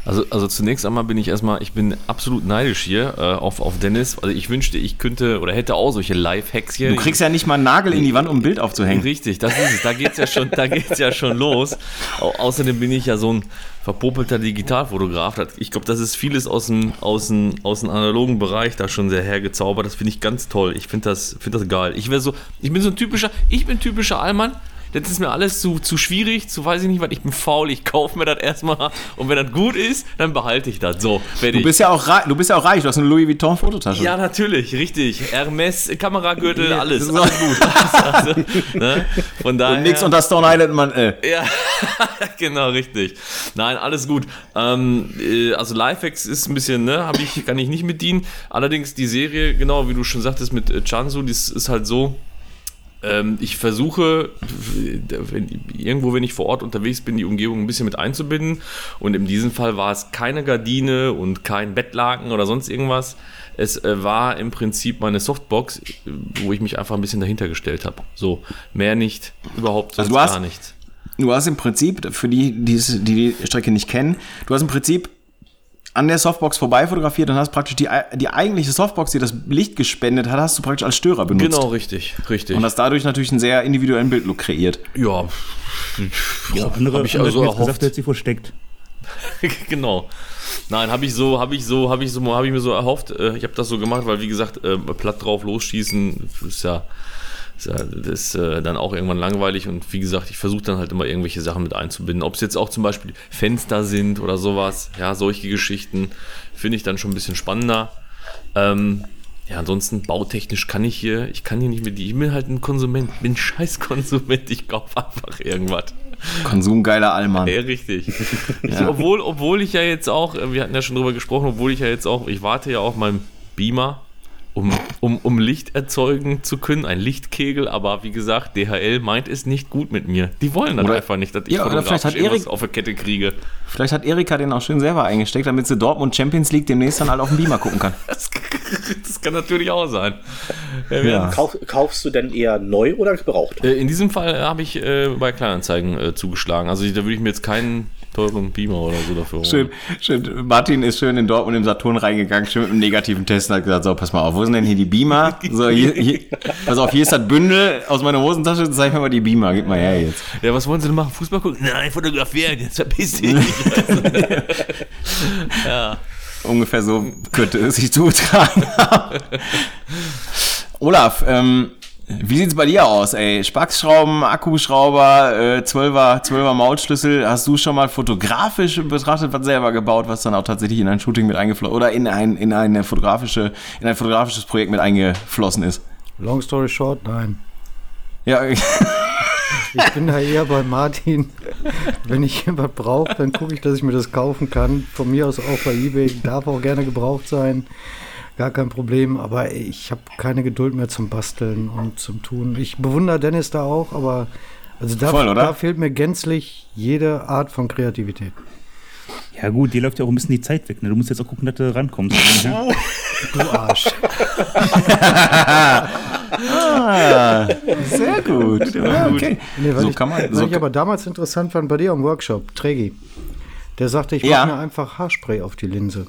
Also, also zunächst einmal bin ich erstmal, ich bin absolut neidisch hier äh, auf, auf Dennis. Also ich wünschte, ich könnte oder hätte auch solche Live-Hacks hier. Du kriegst ja nicht mal einen Nagel in die Wand, um ein Bild aufzuhängen. Richtig, das ist es. Da geht's ja schon, da geht's ja schon los. Au außerdem bin ich ja so ein verpopelter Digitalfotograf. Ich glaube, das ist vieles aus dem, aus, dem, aus dem analogen Bereich da schon sehr hergezaubert. Das finde ich ganz toll. Ich finde das, find das geil. Ich wäre so, ich bin so ein typischer, ich bin typischer Allmann. Das ist mir alles zu, zu schwierig, zu weiß ich nicht was. Ich bin faul, ich kaufe mir das erstmal und wenn das gut ist, dann behalte ich das. So, Du bist ja auch reich, du bist ja auch reich, du hast eine Louis Vuitton Fototasche. Ja, natürlich, richtig. Hermes, Kameragürtel, alles. so. Alles gut. Also, ne? Von daher. Und nix unter Stone Island, man, äh. Ja, genau, richtig. Nein, alles gut. Ähm, äh, also Lifehacks ist ein bisschen, ne, hab ich, kann ich nicht mit dienen. Allerdings die Serie, genau wie du schon sagtest mit äh, Chansu, das ist halt so. Ähm, ich versuche wenn, irgendwo, wenn ich vor Ort unterwegs bin, die Umgebung ein bisschen mit einzubinden. Und in diesem Fall war es keine Gardine und kein Bettlaken oder sonst irgendwas. Es äh, war im Prinzip meine Softbox, wo ich mich einfach ein bisschen dahinter gestellt habe. So, mehr nicht, überhaupt sonst Also du hast- gar nichts. Du hast im Prinzip, für die, die die Strecke nicht kennen, du hast im Prinzip an der Softbox vorbei fotografiert und hast praktisch die, die eigentliche Softbox, die das Licht gespendet hat, hast du praktisch als Störer benutzt. Genau, richtig, richtig. Und hast dadurch natürlich einen sehr individuellen Bildlook kreiert. ja, Ja, andere hab ich also erhofft. gesagt, hat sie versteckt. genau. Nein, habe ich so, habe ich so, habe ich so, habe ich mir so erhofft. Äh, Ich habe das so gemacht, weil wie gesagt, äh, platt drauf losschießen ist ja das ist äh, dann auch irgendwann langweilig und wie gesagt, ich versuche dann halt immer irgendwelche Sachen mit einzubinden. Ob es jetzt auch zum Beispiel Fenster sind oder sowas, ja, solche Geschichten finde ich dann schon ein bisschen spannender. Ähm, ja, ansonsten bautechnisch kann ich hier, ich kann hier nicht mit ich bin halt ein Konsument, bin ein scheiß Konsument, ich kaufe einfach irgendwas. Konsumgeiler Allmann. Ja, richtig. obwohl, obwohl ich ja jetzt auch, wir hatten ja schon drüber gesprochen, obwohl ich ja jetzt auch, ich warte ja auf meinen Beamer, um, um, um Licht erzeugen zu können, ein Lichtkegel, aber wie gesagt, DHL meint es nicht gut mit mir. Die wollen das Oder- einfach nicht, dass ich Ja, oder vielleicht hat Erik- auf der Kette kriege. Vielleicht hat Erika den auch schön selber eingesteckt, damit sie Dortmund Champions League demnächst dann halt auf dem Beamer gucken kann. Das, das kann natürlich auch sein. Ja, Kauf, kaufst du denn eher neu oder gebraucht? Äh, In diesem Fall habe ich äh, bei Kleinanzeigen äh, zugeschlagen. Also da würde ich mir jetzt keinen teuren Beamer oder so dafür. Schön, schön. Martin ist schön in Dortmund im Saturn reingegangen, schön mit einem negativen Test und hat gesagt, so, pass mal auf, wo sind denn hier die Beamer? So, hier, hier, pass auf, hier ist das Bündel aus meiner Hosentasche, zeig mir mal die Beamer, gib mal her jetzt. Ja, was wollen Sie denn machen? Fußball gucken? Nein, fotografieren, jetzt verpiss dich. ja. Ungefähr so könnte es sich zugetragen haben. Olaf, ähm, wie sieht's bei dir aus, ey? Spaxschrauben, Akkuschrauber, äh, 12er, 12er Maulschlüssel, hast du schon mal fotografisch betrachtet, was selber gebaut, was dann auch tatsächlich in ein Shooting mit eingeflossen oder in ein, in eine fotografische, in ein fotografisches Projekt mit eingeflossen ist? Long story short, nein. Ja, Ich bin da eher bei Martin. Wenn ich was brauche, dann gucke ich, dass ich mir das kaufen kann. Von mir aus auch bei eBay. Darf auch gerne gebraucht sein. Gar kein Problem. Aber ich habe keine Geduld mehr zum Basteln und zum Tun. Ich bewundere Dennis da auch, aber also da, Voll, oder? da fehlt mir gänzlich jede Art von Kreativität. Ja gut, dir läuft ja auch ein bisschen die Zeit weg. Ne? Du musst jetzt auch gucken, dass du rankommst. Ne? Du Arsch. sehr gut. Ja, okay. Nee, weil So ich, kann man- weil so ich aber damals interessant fand bei dir am Workshop, Tregi. Der sagte, ich Ja. mache mir einfach Haarspray auf die Linse.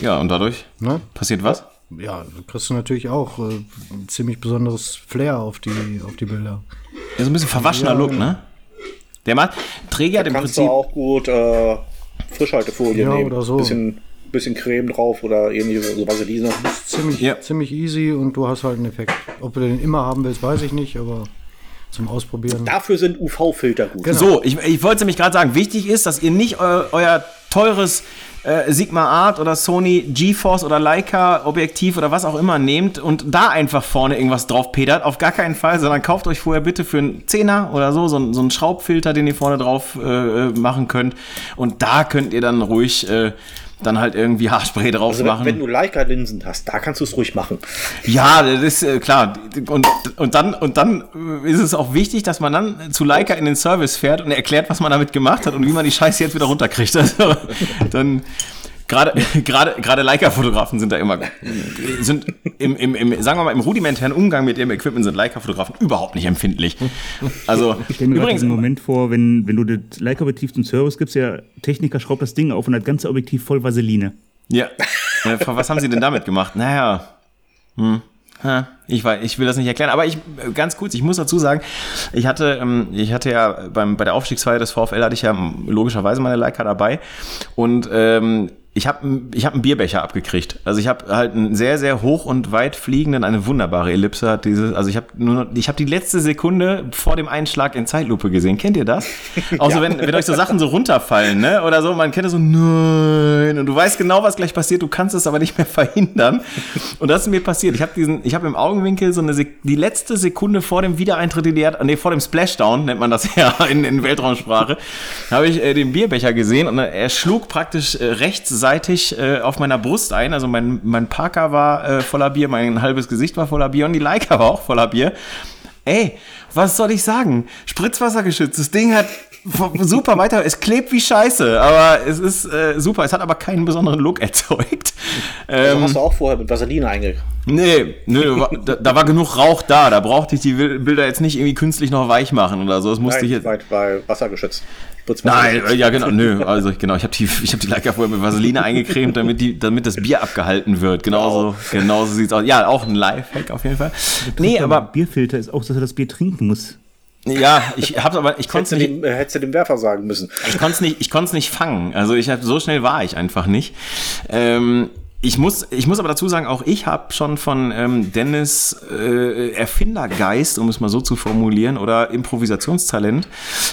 Ja, und dadurch Ne? passiert was? Ja, da kriegst du natürlich auch äh, ein ziemlich besonderes Flair auf die, auf die Bilder. Ja, so ein bisschen verwaschener Ja. Look, ne? Der Mann, Träger hat im Kannst Prinzip. du auch gut äh, Frischhaltefolie Ja, nehmen. oder so. Bisschen, bisschen Creme drauf oder irgendwie so Vaseline. Ziemlich, Ja. ziemlich easy und du hast halt einen Effekt. Ob du den immer haben willst, weiß ich nicht, aber zum Ausprobieren. Dafür sind UV-Filter gut. Genau. So, ich, ich wollte nämlich gerade sagen, wichtig ist, dass ihr nicht eu, euer teures äh, Sigma Art oder Sony GeForce oder Leica Objektiv oder was auch immer nehmt und da einfach vorne irgendwas drauf pedert. Auf gar keinen Fall, sondern kauft euch vorher bitte für einen Zehner oder so, so, einen- so einen Schraubfilter, den ihr vorne drauf äh, machen könnt. Und da könnt ihr dann ruhig äh, dann halt irgendwie Haarspray drauf Also machen. wenn du Leica-Linsen hast, da kannst du es ruhig machen. Ja, das ist äh, klar. Und, und, dann, und dann äh, ist es auch wichtig, dass man dann zu Leica in den Service fährt und erklärt, was man damit gemacht hat und wie man die Scheiße jetzt wieder runterkriegt. Also, dann Gerade, gerade, gerade Leica-Fotografen sind da immer, sind im, im, im, sagen wir mal, im rudimentären Umgang mit ihrem Equipment sind Leica-Fotografen überhaupt nicht empfindlich. Also, Ich stelle mir übrigens, diesen Moment vor, wenn, wenn du das Leica-Objektiv zum Service gibst, der Techniker schraubt das Ding auf und hat das ganze Objektiv voll Vaseline. ja, was haben sie denn damit gemacht? Naja, hm. Ich, weiß, ich will das nicht erklären, aber ich ganz kurz, ich muss dazu sagen, ich hatte, ähm, ich hatte ja beim, bei der Aufstiegsfeier des VfL hatte ich ja ähm, logischerweise meine Leica dabei und ähm, ich habe ich hab einen Bierbecher abgekriegt. Also ich habe halt einen sehr, sehr hoch und weit fliegenden, eine wunderbare Ellipse hat dieses, also ich habe nur noch, ich habe die letzte Sekunde vor dem Einschlag in Zeitlupe gesehen. Kennt ihr das? Auch so, wenn, wenn euch so Sachen so runterfallen, ne? Oder so, man kennt es so, nein, und du weißt genau, was gleich passiert, du kannst es aber nicht mehr verhindern. Und das ist mir passiert. Ich habe diesen, ich habe im Augenwinkel so eine Sek die letzte Sekunde vor dem Wiedereintritt in die Erd, nee, vor dem Splashdown, nennt man das ja in, in Weltraumsprache, habe ich äh, den Bierbecher gesehen und äh, er schlug praktisch äh, rechtsseitig äh, auf meiner Brust ein. Also mein, mein Parker war äh, voller Bier, mein halbes Gesicht war voller Bier und die Leica war auch voller Bier. Ey, was soll ich sagen? Spritzwasser geschützt. Das Ding hat super weiter. Es klebt wie Scheiße, aber es ist äh, super. Es hat aber keinen besonderen Look erzeugt. Also Ähm, hast du auch vorher mit Vaseline einge... nee, wa- da, da war genug Rauch da. Da brauchte ich die Bil- Bilder jetzt nicht irgendwie künstlich noch weich machen oder so. Das musste ich Nein, jetzt. weit bei Wasser geschützt. Nein, äh, ja genau, nö, also ich, genau, ich habe die, ich habe die Leica vorher mit Vaseline eingecremt, damit die, damit das Bier abgehalten wird. Genauso, genauso sieht's aus. Ja, auch ein Lifehack auf jeden Fall. Nee, aber Bierfilter ist auch, dass er das Bier trinken muss. ja, ich hab's aber, ich konnte Hättest du, nicht, dem, äh, hättest du dem Werfer sagen müssen. ich konnte es nicht, ich konnte es nicht fangen. Also ich hab, so schnell war ich einfach nicht. Ähm, ich muss, ich muss aber dazu sagen, auch ich habe schon von ähm, Dennis äh, Erfindergeist, um es mal so zu formulieren, oder Improvisationstalent,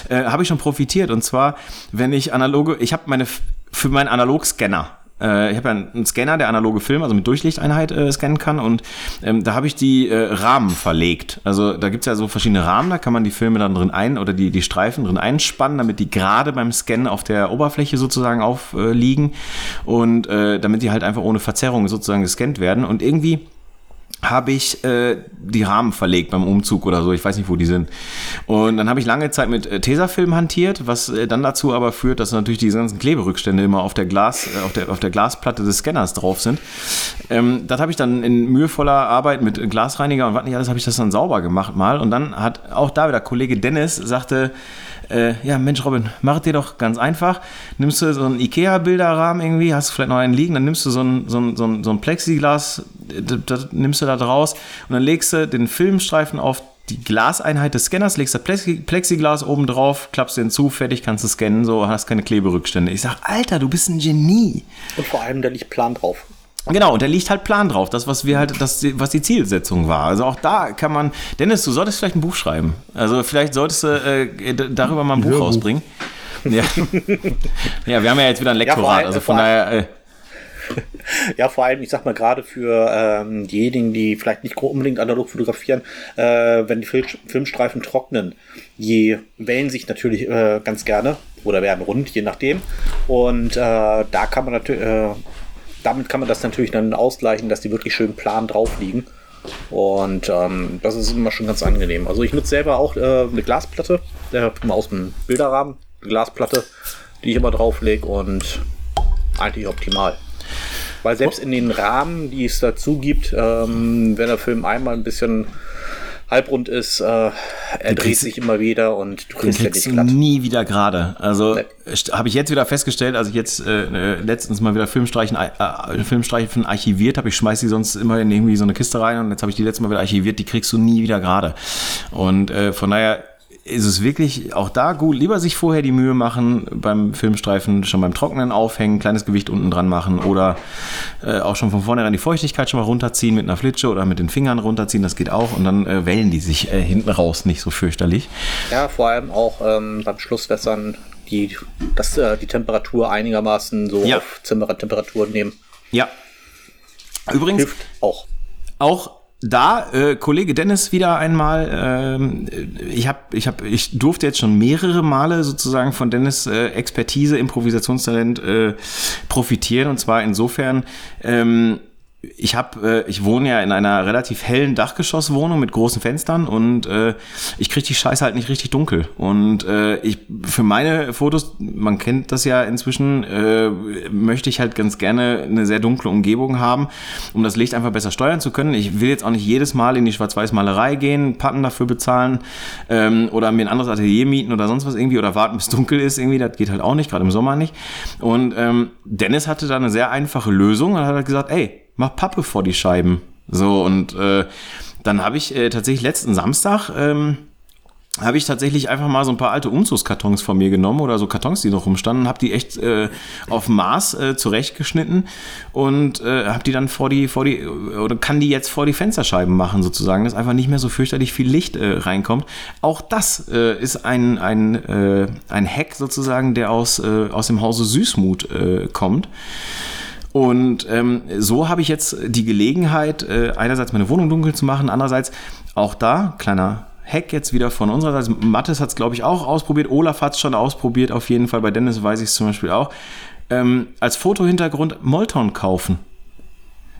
äh, habe ich schon profitiert. Und zwar, wenn ich analoge, ich habe meine für meinen Analogscanner. Äh, ich habe ja einen Scanner, der analoge Film, also mit Durchlichteinheit äh, scannen kann und ähm, da habe ich die äh, Rahmen verlegt. Also da gibt's ja so verschiedene Rahmen, da kann man die Filme dann drin ein oder die, die Streifen drin einspannen, damit die gerade beim Scannen auf der Oberfläche sozusagen aufliegen und äh, damit die halt einfach ohne Verzerrung sozusagen gescannt werden. Und irgendwie habe ich äh, die Rahmen verlegt beim Umzug oder so. Ich weiß nicht, wo die sind. Und dann habe ich lange Zeit mit äh, Tesafilm hantiert, was äh, dann dazu aber führt, dass natürlich diese ganzen Kleberückstände immer auf der Glas, äh, auf der, auf der Glasplatte des Scanners drauf sind. Ähm, das habe ich dann in mühevoller Arbeit mit Glasreiniger und was nicht alles, habe ich das dann sauber gemacht mal. Und dann hat auch da wieder Kollege Dennis sagte, äh, ja, Mensch, Robin, mach dir doch ganz einfach. Nimmst du so einen Ikea-Bilderrahmen irgendwie, hast du vielleicht noch einen liegen, dann nimmst du so ein, so ein, so ein, so ein Plexiglas, das, das nimmst du da draus und dann legst du den Filmstreifen auf die Glaseinheit des Scanners, legst das Plexi- Plexiglas oben drauf, klappst den zu, fertig, kannst du scannen, so hast keine Kleberückstände. Ich sag, Alter, du bist ein Genie. Und vor allem, da liegt Plan drauf. Genau, und da liegt halt Plan drauf, das, was wir halt, das, was die Zielsetzung war. Also auch da kann man, Dennis, du solltest vielleicht ein Buch schreiben. Also vielleicht solltest du äh, darüber mal ein Buch Hörbuch. rausbringen. Ja. ja, wir haben ja jetzt wieder ein Ja, Lektorat, allem- also von vor daher, äh, Ja, vor allem, ich sag mal, gerade für ähm, diejenigen, die vielleicht nicht unbedingt analog fotografieren, äh, wenn die Fil Filmstreifen trocknen, die wellen sich natürlich äh, ganz gerne oder werden rund, je nachdem. Und äh, da kann man natürlich, äh, damit kann man das natürlich dann ausgleichen, dass die wirklich schön plan drauf liegen. Und ähm, das ist immer schon ganz angenehm. Also ich nutze selber auch äh, eine Glasplatte, äh, aus dem Bilderrahmen, eine Glasplatte, die ich immer drauflege und eigentlich optimal. Weil selbst in den Rahmen, die es dazu gibt, ähm, wenn der Film einmal ein bisschen halbrund ist, äh, er dreht kriegst- sich immer wieder und du den kriegst ja kriegst nicht du glatt. nie wieder gerade. Also Nee. habe ich jetzt wieder festgestellt, als ich jetzt äh, äh, letztens mal wieder Filmstreichen, äh, Filmstreichen archiviert habe. Ich schmeiß die sonst immer in irgendwie so eine Kiste rein und jetzt habe ich die letzte Mal wieder archiviert. Die kriegst du nie wieder gerade. Und äh, von daher ist es wirklich auch da gut, lieber sich vorher die Mühe machen beim Filmstreifen, schon beim Trocknen aufhängen, kleines Gewicht unten dran machen oder äh, auch schon von vornherein die Feuchtigkeit schon mal runterziehen mit einer Flitsche oder mit den Fingern runterziehen, das geht auch und dann äh, wellen die sich äh, hinten raus nicht so fürchterlich. Ja, vor allem auch ähm, beim Schlusswässern die, dass, äh, die Temperatur einigermaßen so Ja. auf Zimmertemperatur nehmen. Ja. Übrigens, Hilft auch. auch da, äh, Kollege Dennis wieder einmal, ähm, ich, hab, ich, hab, ich durfte jetzt schon mehrere Male sozusagen von Dennis äh, Expertise, Improvisationstalent äh, profitieren. Und zwar insofern, ähm, ich habe, äh, ich wohne ja in einer relativ hellen Dachgeschosswohnung mit großen Fenstern und äh, ich kriege die Scheiße halt nicht richtig dunkel. Und äh, ich für meine Fotos, man kennt das ja inzwischen, äh, möchte ich halt ganz gerne eine sehr dunkle Umgebung haben, um das Licht einfach besser steuern zu können. Ich will jetzt auch nicht jedes Mal in die Schwarz-Weiß-Malerei gehen, Patten dafür bezahlen ähm, oder mir ein anderes Atelier mieten oder sonst was irgendwie oder warten, bis dunkel ist irgendwie. Das geht halt auch nicht, gerade im Sommer nicht. Und ähm, Dennis hatte da eine sehr einfache Lösung und hat halt gesagt, ey, mach Pappe vor die Scheiben. So, und äh, dann habe ich äh, tatsächlich letzten Samstag, ähm, habe ich tatsächlich einfach mal so ein paar alte Umzugskartons von mir genommen oder so Kartons, die noch rumstanden, habe die echt äh, auf Maß äh, zurechtgeschnitten und äh, habe die dann vor die vor die oder kann die jetzt vor die Fensterscheiben machen sozusagen, dass einfach nicht mehr so fürchterlich viel Licht äh, reinkommt. Auch das äh, ist ein ein äh, ein Hack sozusagen, der aus äh, aus dem Hause Süßmut äh, kommt. Und ähm, so habe ich jetzt die Gelegenheit, äh, einerseits meine Wohnung dunkel zu machen, andererseits auch da, kleiner Hack jetzt wieder von unserer Seite. Mattes hat es, glaube ich, auch ausprobiert. Olaf hat es schon ausprobiert, auf jeden Fall. Bei Dennis weiß ich es zum Beispiel auch. Ähm, als Fotohintergrund Molton kaufen.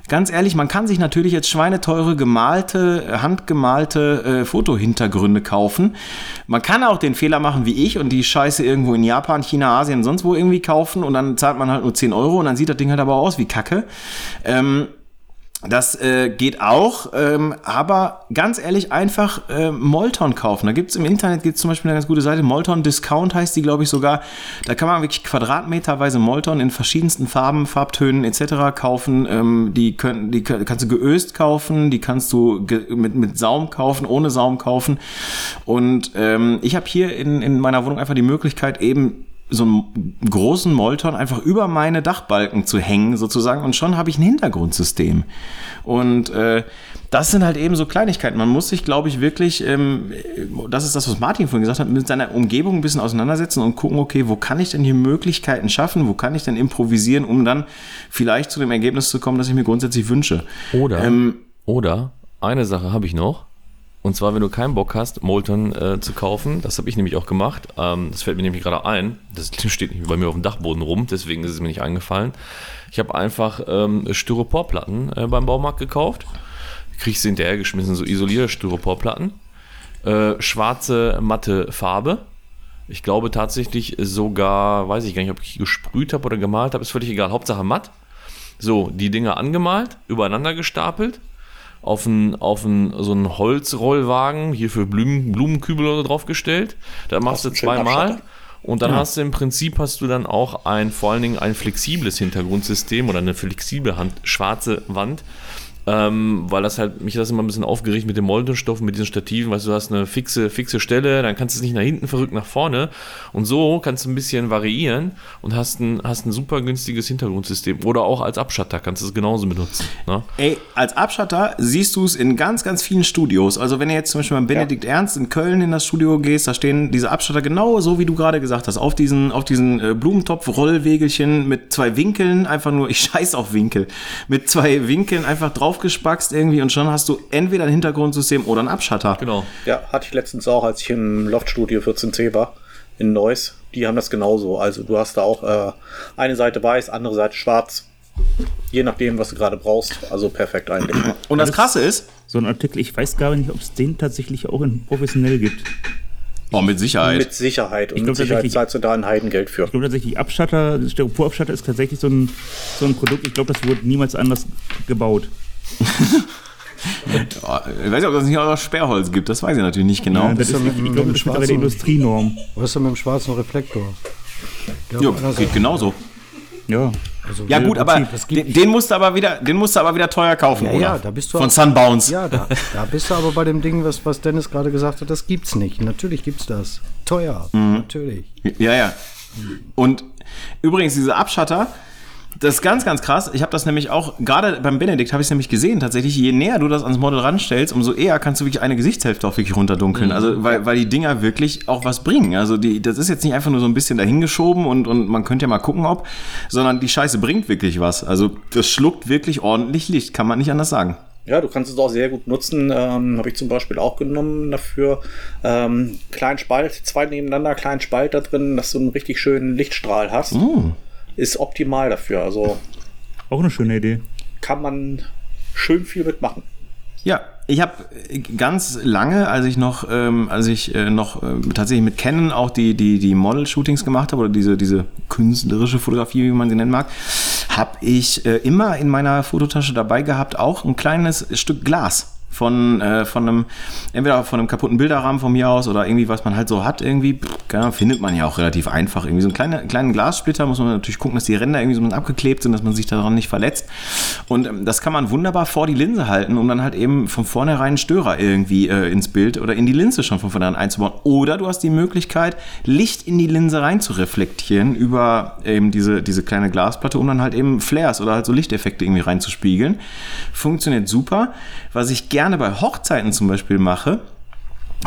Ganz ehrlich, man kann sich natürlich jetzt schweineteure gemalte, handgemalte äh, Fotohintergründe kaufen. Man kann auch den Fehler machen wie ich und die Scheiße irgendwo in Japan, China, Asien, sonst wo irgendwie kaufen und dann zahlt man halt nur 10 Euro und dann sieht das Ding halt aber aus wie Kacke. Ähm, das äh, geht auch, ähm, aber ganz ehrlich, einfach äh, Molton kaufen. Da gibt's im Internet gibt's zum Beispiel eine ganz gute Seite, Molton Discount heißt die, glaube ich, sogar. Da kann man wirklich quadratmeterweise Molton in verschiedensten Farben, Farbtönen etc. kaufen. Ähm, die, können, die kannst du geöst kaufen, die kannst du mit, mit Saum kaufen, ohne Saum kaufen. Und ähm, ich habe hier in, in meiner Wohnung einfach die Möglichkeit, eben so einen großen Molton einfach über meine Dachbalken zu hängen, sozusagen, und schon habe ich ein Hintergrundsystem. Und äh, das sind halt eben so Kleinigkeiten. Man muss sich, glaube ich, wirklich, ähm, das ist das, was Martin vorhin gesagt hat, mit seiner Umgebung ein bisschen auseinandersetzen und gucken, okay, wo kann ich denn hier Möglichkeiten schaffen, wo kann ich denn improvisieren, um dann vielleicht zu dem Ergebnis zu kommen, das ich mir grundsätzlich wünsche. Oder, ähm, oder eine Sache habe ich noch. Und zwar, wenn du keinen Bock hast, Molton äh, zu kaufen, das habe ich nämlich auch gemacht. Ähm, das fällt mir nämlich gerade ein. Das steht nicht bei mir auf dem Dachboden rum, deswegen ist es mir nicht eingefallen. Ich habe einfach ähm, Styroporplatten äh, beim Baumarkt gekauft. Kriegst du hinterher geschmissen, so isolierte Styroporplatten. Äh, schwarze, matte Farbe. Ich glaube tatsächlich sogar, weiß ich gar nicht, ob ich gesprüht habe oder gemalt habe, ist völlig egal. Hauptsache matt. So, die Dinge angemalt, übereinander gestapelt auf einen, auf einen, so einen Holzrollwagen, hier für Blumen, Blumenkübel oder draufgestellt. Da machst du zweimal. Und dann ja. hast du im Prinzip hast du dann auch ein, vor allen Dingen ein flexibles Hintergrundsystem oder eine flexible Hand, schwarze Wand, ähm, weil das halt, mich das immer ein bisschen aufgeregt mit dem Moldenstoff, mit diesen Stativen, weißt du, du hast eine fixe, fixe Stelle, dann kannst du es nicht nach hinten verrückt nach vorne und so kannst du ein bisschen variieren und hast ein, hast ein super günstiges Hintergrundsystem oder auch als Abschatter kannst du es genauso benutzen. Ne? Ey, als Abschatter siehst du es in ganz, ganz vielen Studios, also wenn du jetzt zum Beispiel beim Benedikt ja. Ernst in Köln in das Studio gehst, da stehen diese Abschatter genau so, wie du gerade gesagt hast, auf diesen, auf diesen äh, Blumentopf-Rollwegelchen mit zwei Winkeln, einfach nur, ich scheiß auf Winkel, mit zwei Winkeln einfach drauf draufgespackst irgendwie und schon hast du entweder ein Hintergrundsystem oder einen Abschatter. Genau. Ja, hatte ich letztens auch, als ich im Loftstudio 14C war, in Neuss. Die haben das genauso. Also du hast da auch äh, eine Seite weiß, andere Seite schwarz. Je nachdem, was du gerade brauchst. Also perfekt eigentlich. Und das Krasse ist. So ein Artikel, ich weiß gar nicht, ob es den tatsächlich auch in professionell gibt. Oh, mit Sicherheit. Mit Sicherheit. Und ich mit Sicherheit zahlst du da ein Heidengeld für. Ich glaube tatsächlich, Abschatter, Styroporabschatter ist tatsächlich so ein, so ein Produkt. Ich glaube, das wurde niemals anders gebaut ich weiß nicht, ob es nicht auch noch Sperrholz gibt, das weiß ich natürlich nicht genau. Ja, das ist, mit, ich glaube, das ist mittlerweile Industrienorm. Was ist denn mit dem schwarzen Reflektor? Ja, geht genauso. Ja. Also ja gut, aber den, den, musst du aber wieder, den musst du aber wieder teuer kaufen, ja, oder? Ja, da bist du von Sunbounce. Ja, da, da bist du aber bei dem Ding, was, was Dennis gerade gesagt hat, das gibt's nicht. Natürlich gibt's das. Teuer, mhm. natürlich. Ja, ja. Und übrigens diese Abschatter, das ist ganz, ganz krass. Ich habe das nämlich auch, gerade beim Benedikt habe ich es nämlich gesehen, tatsächlich, je näher du das ans Model ranstellst, umso eher kannst du wirklich eine Gesichtshälfte auch wirklich runterdunkeln. Mhm. Also, weil, weil die Dinger wirklich auch was bringen. Also, die, das ist jetzt nicht einfach nur so ein bisschen dahingeschoben und, und man könnte ja mal gucken, ob, sondern die Scheiße bringt wirklich was. Also, das schluckt wirklich ordentlich Licht, kann man nicht anders sagen. Ja, du kannst es auch sehr gut nutzen. Ähm, Habe ich zum Beispiel auch genommen dafür. Ähm, kleinen Spalt, zwei nebeneinander, kleinen Spalt da drin, dass du einen richtig schönen Lichtstrahl hast. Mm ist optimal dafür. Also auch eine schöne Idee. kann man schön viel mitmachen. Ja, ich habe ganz lange, als ich noch, ähm, als ich äh, noch äh, tatsächlich mit Canon auch die, die, die Model-Shootings gemacht habe oder diese, diese künstlerische Fotografie, wie man sie nennen mag, habe ich äh, immer in meiner Fototasche dabei gehabt auch ein kleines Stück Glas von, äh, von einem, entweder von einem kaputten Bilderrahmen von mir aus oder irgendwie, was man halt so hat, irgendwie, pff, findet man ja auch relativ einfach. Irgendwie so einen kleinen, kleinen Glassplitter muss man natürlich gucken, dass die Ränder irgendwie so abgeklebt sind, dass man sich daran nicht verletzt. Und ähm, das kann man wunderbar vor die Linse halten, um dann halt eben von vornherein Störer irgendwie äh, ins Bild oder in die Linse schon von vornherein einzubauen. Oder du hast die Möglichkeit, Licht in die Linse rein zu reflektieren über eben diese, diese kleine Glasplatte, um dann halt eben Flares oder halt so Lichteffekte irgendwie reinzuspiegeln. Funktioniert super. Was ich gerne bei Hochzeiten zum Beispiel mache,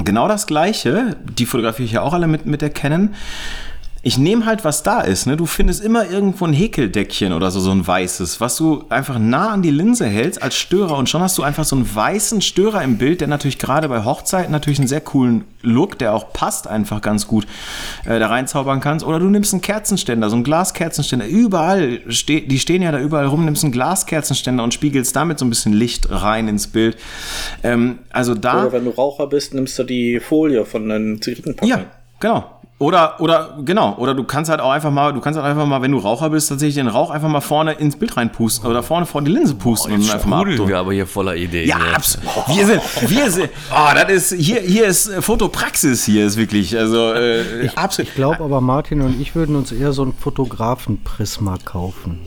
genau das gleiche, die fotografiere ich ja auch alle mit, mit der Canon. Ich nehme halt, was da ist. Ne? Du findest immer irgendwo ein Häkeldeckchen oder so, so ein weißes, was du einfach nah an die Linse hältst als Störer und schon hast du einfach so einen weißen Störer im Bild, der natürlich gerade bei Hochzeiten natürlich einen sehr coolen Look, der auch passt einfach ganz gut, äh, da reinzaubern kannst. Oder du nimmst einen Kerzenständer, so einen Glaskerzenständer. Überall, ste die stehen ja da überall rum, nimmst einen Glaskerzenständer und spiegelst damit so ein bisschen Licht rein ins Bild. Ähm, also da. Oder wenn du Raucher bist, nimmst du die Folie von den Zigarettenpackungen. Ja, genau. Oder, oder, genau, oder du kannst halt auch einfach mal, du kannst halt einfach mal, wenn du Raucher bist, tatsächlich den Rauch einfach mal vorne ins Bild reinpusten oder vorne vor die Linse pusten und Jetzt einfach mal abtun. wir aber hier voller Ideen. Ja, absolut. Wir sind, wir sind, oh, das ist, hier, hier ist äh, Fotopraxis, hier ist wirklich, also, äh, absolut. Ich glaube aber, Martin und ich würden uns eher so ein Fotografenprisma kaufen.